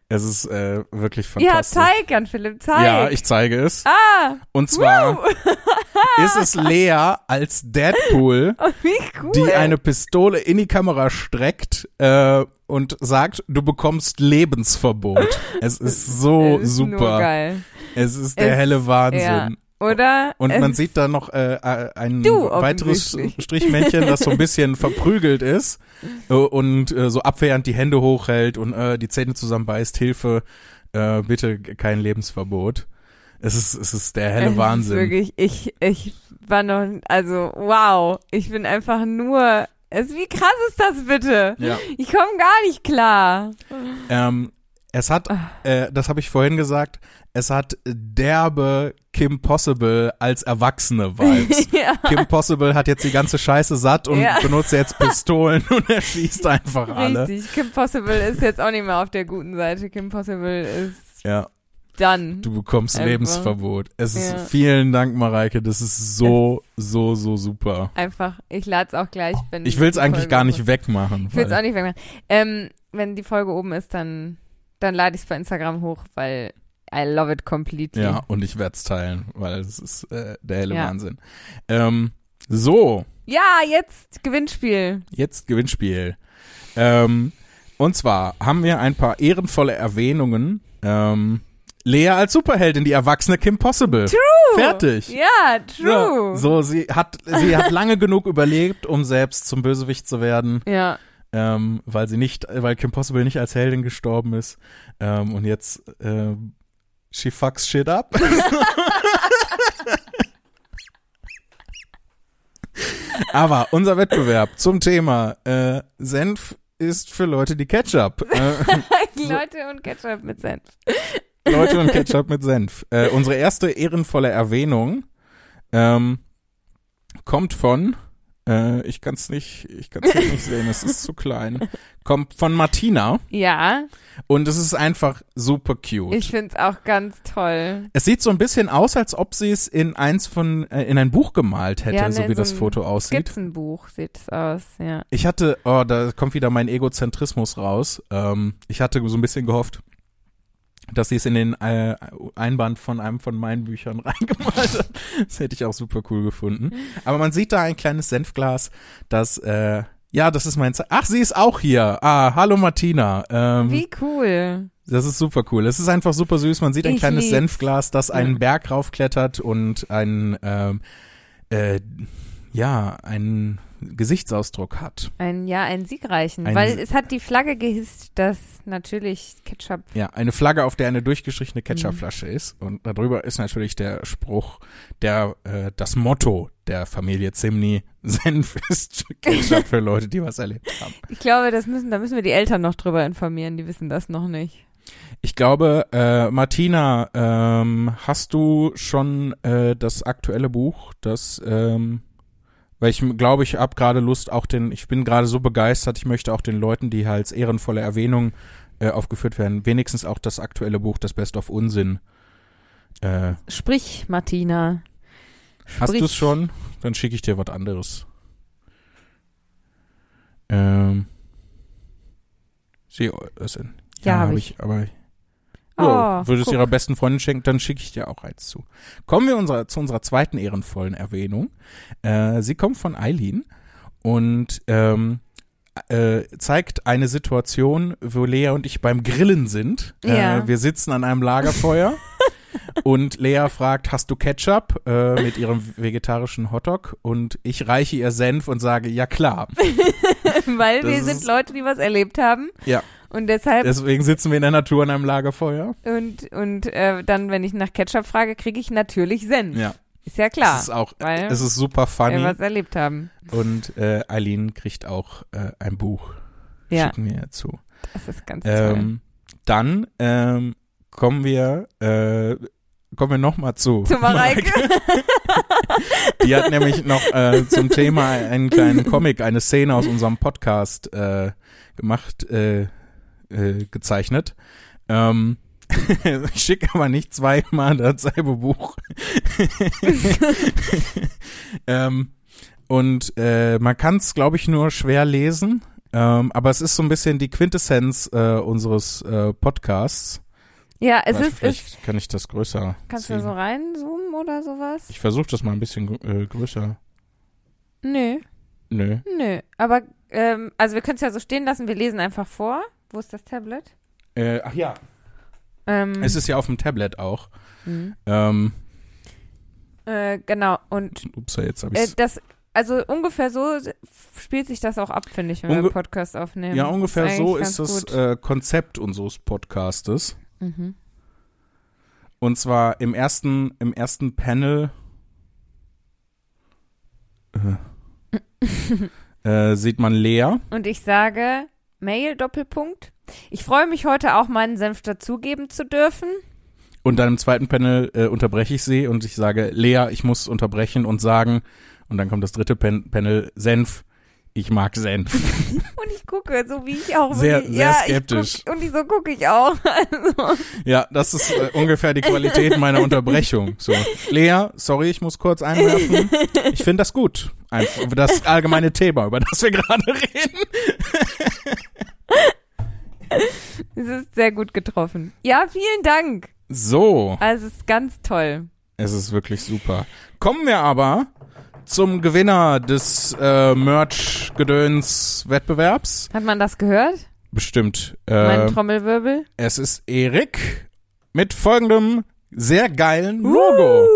es ist äh, wirklich ja, fantastisch. zeig, Jan Philipp, zeig. Ja, ich zeige es. ah, Und zwar ist es Lea als Deadpool, oh, cool. die eine Pistole in die Kamera streckt äh, und sagt, du bekommst Lebensverbot. Es ist so Es ist Nur super. geil. Es ist der Es- helle Wahnsinn. ja. Oder? Und man sieht da noch äh, äh, ein weiteres. Strichmännchen, das so ein bisschen verprügelt ist äh, und äh, so abwehrend die Hände hochhält und äh, die Zähne zusammenbeißt. Hilfe, äh, bitte kein Lebensverbot. Es ist, es ist der helle es Wahnsinn. Wirklich, ich, ich war noch, also wow, ich bin einfach nur, es, wie krass ist das bitte? ja. Ich komme gar nicht klar. Ähm, es hat, Ah. äh, das habe ich vorhin gesagt, es hat derbe Kim Possible als Erwachsene Vibes. ja. Kim Possible hat jetzt die ganze Scheiße satt und Ja. benutzt jetzt Pistolen und er schießt einfach alle. Richtig, Kim Possible ist jetzt auch nicht mehr auf der guten Seite. Kim Possible ist Ja, dann. du bekommst Einfach. Lebensverbot. Es ist Ja. vielen Dank, Mareike. Das ist so, so, so super. Einfach, ich lade es auch gleich, wenn Ich will es eigentlich Folge gar nicht wegmachen. Ich will es auch nicht wegmachen. Ähm, wenn die Folge oben ist, dann, dann lade ich es bei Instagram hoch, weil I love it completely. Ja, und ich werde es teilen, weil es ist äh, der helle Ja. Wahnsinn. Ähm, so, Ja, jetzt Gewinnspiel. Jetzt Gewinnspiel. Ähm, und zwar haben wir ein paar ehrenvolle Erwähnungen ähm, Lea als Superheldin, die erwachsene Kim Possible. True. Fertig. Ja, true. Ja, so, sie hat, sie hat lange genug überlebt, um selbst zum Bösewicht zu werden, Ja. ähm, weil sie nicht, weil Kim Possible nicht als Heldin gestorben ist. Ähm, und jetzt, äh, she fucks shit up. Aber unser Wettbewerb zum Thema äh, Senf ist für Leute, die Ketchup. Äh, Leute und Ketchup mit Senf. Leute und Ketchup mit Senf. Äh, unsere erste ehrenvolle Erwähnung ähm, kommt von, äh, ich kann es nicht, ich kann es nicht sehen, es ist zu klein. Kommt von Martina Ja, und es ist einfach super cute. ich find's auch ganz toll. es sieht so ein bisschen aus, als ob sie es in eins von, äh, in ein Buch gemalt hätte, Ja, so wie so das Foto aussieht. Skizzenbuch sieht es aus, ja. Ich hatte, oh, da kommt wieder mein Egozentrismus raus. Ähm, ich hatte so ein bisschen gehofft, dass sie es in den äh, Einband von einem von meinen Büchern reingemalt hat. Das hätte ich auch super cool gefunden. Aber man sieht da ein kleines Senfglas, das, äh, ja, das ist mein, Ze ach, sie ist auch hier. Ah, hallo Martina. Ähm, Wie cool. das ist super cool. Es ist einfach super süß. Man sieht ein Ich kleines lieb's. Senfglas, das einen. Berg raufklettert und einen, ähm, äh, ja, einen Gesichtsausdruck hat. Ein, ja, einen siegreichen. Ein- weil es hat die Flagge gehisst, dass natürlich Ketchup. Ja, eine Flagge, auf der eine durchgestrichene Mhm. Ketchupflasche ist. Und darüber ist natürlich der Spruch, der, äh, das Motto der Familie Zimni, Senf ist Ketchup für Leute, die was erlebt haben. Ich glaube, das müssen, da müssen wir die Eltern noch drüber informieren, die wissen das noch nicht. Ich glaube, äh, Martina, ähm, hast du schon äh, das aktuelle Buch, das, ähm, weil ich glaube, ich habe gerade Lust, auch den, ich bin gerade so begeistert, ich möchte auch den Leuten, die als ehrenvolle Erwähnung äh, aufgeführt werden, wenigstens auch das aktuelle Buch, das Best of Unsinn. Äh, Sprich, Martina. Hast Sprich. du es schon? Dann schicke ich dir was anderes. Ähm. Sie, das, ja, Ja, hab hab ich. ich. Aber Oh, ja, würde es guck. ihrer besten Freundin schenken, dann schicke ich dir auch eins zu. Kommen wir unserer, zu unserer zweiten ehrenvollen Erwähnung. Äh, sie kommt von Eileen und ähm, äh, zeigt eine Situation, wo Lea und ich beim Grillen sind. Ja. Äh, wir sitzen an einem Lagerfeuer und Lea fragt, hast du Ketchup äh, mit ihrem vegetarischen Hotdog? Und ich reiche ihr Senf und sage, ja klar. Weil Das wir sind Leute, die was erlebt haben. Ja. Und deshalb, Deswegen sitzen wir in der Natur an einem Lagerfeuer. und, und äh, dann, wenn ich nach Ketchup frage, kriege ich natürlich Senf. Ja. Ist ja klar. Es ist auch, weil es ist super funny. wir was erlebt haben. Und äh, Eileen kriegt auch äh, ein Buch. Ja, Schicken wir zu. das ist ganz toll. Ähm, dann ähm, kommen wir, äh, kommen wir nochmal zu. Zu Mareike. Die hat nämlich noch äh, zum Thema einen kleinen Comic, eine Szene aus unserem Podcast äh, gemacht, äh, äh, gezeichnet. Ähm, ich schicke aber nicht zweimal dasselbe Buch. ähm, und äh, man kann es, glaube ich, nur schwer lesen. Ähm, aber es ist so ein bisschen die Quintessenz äh, unseres äh, Podcasts. Ja, es Vielleicht- ist, vielleicht kann ich das größer kannst du ziehen. so reinzoomen oder sowas? Ich versuche das mal ein bisschen äh, größer. Nö, Nö. nö. Aber, ähm, also wir können es ja so stehen lassen, wir lesen einfach vor. Wo ist das Tablet? Äh, ach ja. Ähm, Es ist ja auf dem Tablet auch. mhm. Ähm, äh, genau, und ups, jetzt habe äh, ich das, also ungefähr so spielt sich das auch ab, finde ich, wenn wir Unge- einen Podcast aufnehmen. Ja, ungefähr so ist das äh, Konzept unseres Podcastes. Mhm. Und zwar im ersten, im ersten Panel äh, äh, sieht man Lea. Und ich sage, Mail, Doppelpunkt. Ich freue mich heute auch, meinen Senf dazugeben zu dürfen. Und dann im zweiten Panel äh, unterbreche ich sie und ich sage, Lea, ich muss unterbrechen und sagen, und dann kommt das dritte Pan Panel, Senf, ich mag Senf. Und ich gucke, so wie ich auch. Sehr- wirklich- sehr ja, skeptisch. Ich guck, und ich, so gucke ich auch. Also, Ja, das ist äh, ungefähr die Qualität meiner Unterbrechung. So, Lea, sorry, ich muss kurz einwerfen. Ich finde das gut. Einfach das allgemeine Thema, über das wir gerade reden. es ist sehr gut getroffen. Ja, vielen Dank. So, Also, es ist ganz toll. es ist wirklich super. Kommen wir aber zum Gewinner des äh, Merch-Gedöns-Wettbewerbs. Hat man das gehört? Bestimmt. Mein Äh, Trommelwirbel? es ist Erik mit folgendem sehr geilen Logo.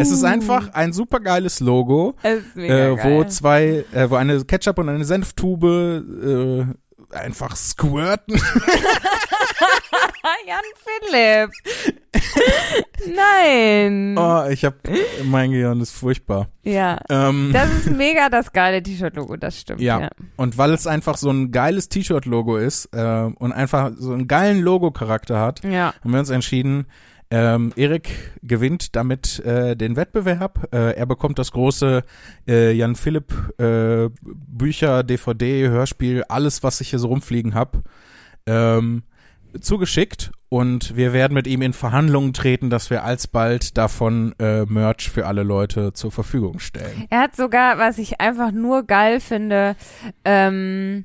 Es ist einfach ein super geiles Logo, Es ist mega äh, wo geil. zwei, äh, wo eine Ketchup und eine Senftube äh, einfach squirten. Jan Philipp. Nein. Oh, ich hab, mein Gehirn ist furchtbar. Ja. Ähm, Das ist mega das geile T-Shirt-Logo, das stimmt. Ja. Ja. und weil es einfach so ein geiles T-Shirt-Logo ist äh, und einfach so einen geilen Logo-Charakter hat, Ja. haben wir uns entschieden, ähm, Erik gewinnt damit äh, den Wettbewerb. Äh, er bekommt das große äh, Jan Philipp äh, Bücher, DVD, Hörspiel, alles, was ich hier so rumfliegen hab, ähm, zugeschickt und wir werden mit ihm in Verhandlungen treten, dass wir alsbald davon äh, Merch für alle Leute zur Verfügung stellen. Er hat sogar, was ich einfach nur geil finde, ähm,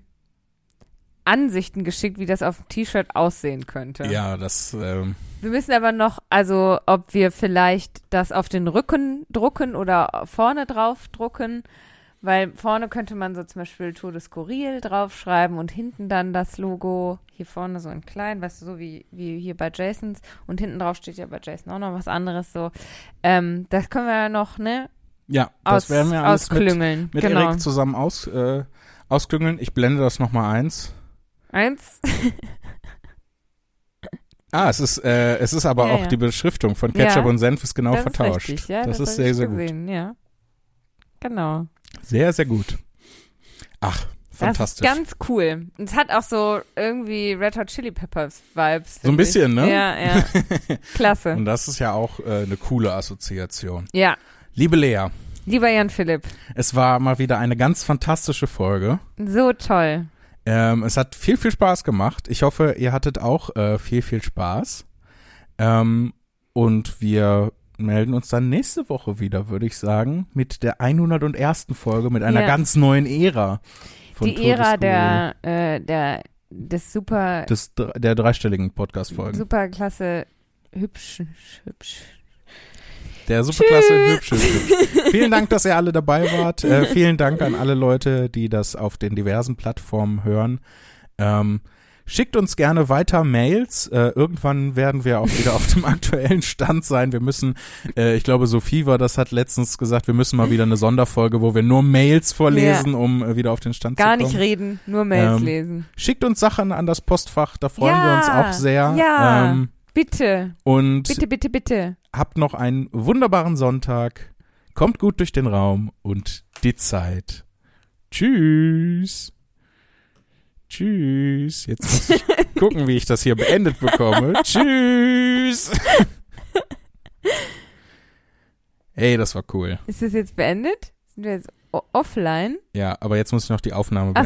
Ansichten geschickt, wie das auf dem T-Shirt aussehen könnte. Ja, das ähm, Wir müssen aber noch, also ob wir vielleicht das auf den Rücken drucken oder vorne drauf drucken, weil vorne könnte man so zum Beispiel Tour de Skurril draufschreiben und hinten dann das Logo hier vorne so in klein, weißt du, so wie, wie hier bei Jasons und hinten drauf steht ja bei Jason auch noch was anderes so. Ähm, das können wir ja noch, ne, ja, das aus, werden wir alles mit, mit genau. Erik zusammen aus, äh, ausklüngeln. Ich blende das nochmal eins. Eins. Ah, es ist, äh, es ist aber Ja, auch ja. die Beschriftung von Ketchup Ja, und Senf ist genau das vertauscht. Ist richtig, ja, das, ist sehr, sehr gut. gesehen, Ja. Genau. Sehr, sehr gut. Ach, fantastisch. Das ist ganz cool. Und es hat auch so irgendwie Red Hot Chili Peppers Vibes. So ein find ich. bisschen, ne? Ja, ja. Klasse. und das ist ja auch äh, eine coole Assoziation. Ja. Liebe Lea, Lieber Jan Philipp, es war mal wieder eine ganz fantastische Folge. so toll. Ähm, es hat viel, viel Spaß gemacht. Ich hoffe, ihr hattet auch äh, viel, viel Spaß. Ähm, und wir melden uns dann nächste Woche wieder, würde ich sagen, mit der 101. Folge, mit einer Ja. ganz neuen Ära. Von Die Ära der, äh, der, des super, des, der dreistelligen Podcast-Folgen. super klasse, hübsch, hübsch. Der Superklasse hübsch, hübsch, hübsch. Vielen Dank, dass ihr alle dabei wart. Äh, vielen Dank an alle Leute, die das auf den diversen Plattformen hören. Ähm, schickt uns gerne weiter Mails. Äh, irgendwann werden wir auch wieder auf dem aktuellen Stand sein. Wir müssen, äh, ich glaube, Sophie war das hat letztens gesagt, wir müssen mal wieder eine Sonderfolge, wo wir nur Mails vorlesen, um äh, wieder auf den Stand Gar zu kommen. nicht reden, nur Mails Ähm, lesen. Schickt uns Sachen an das Postfach, da freuen wir Ja, uns auch sehr. ja. Ähm, Bitte, und bitte, bitte, bitte. habt noch einen wunderbaren Sonntag. Kommt gut durch den Raum und die Zeit. Tschüss. Tschüss. Jetzt muss ich gucken, wie ich das hier beendet bekomme. Tschüss. Ey, das war cool. Ist das jetzt beendet? Sind wir jetzt offline? Ja, aber jetzt muss ich noch die Aufnahme Ach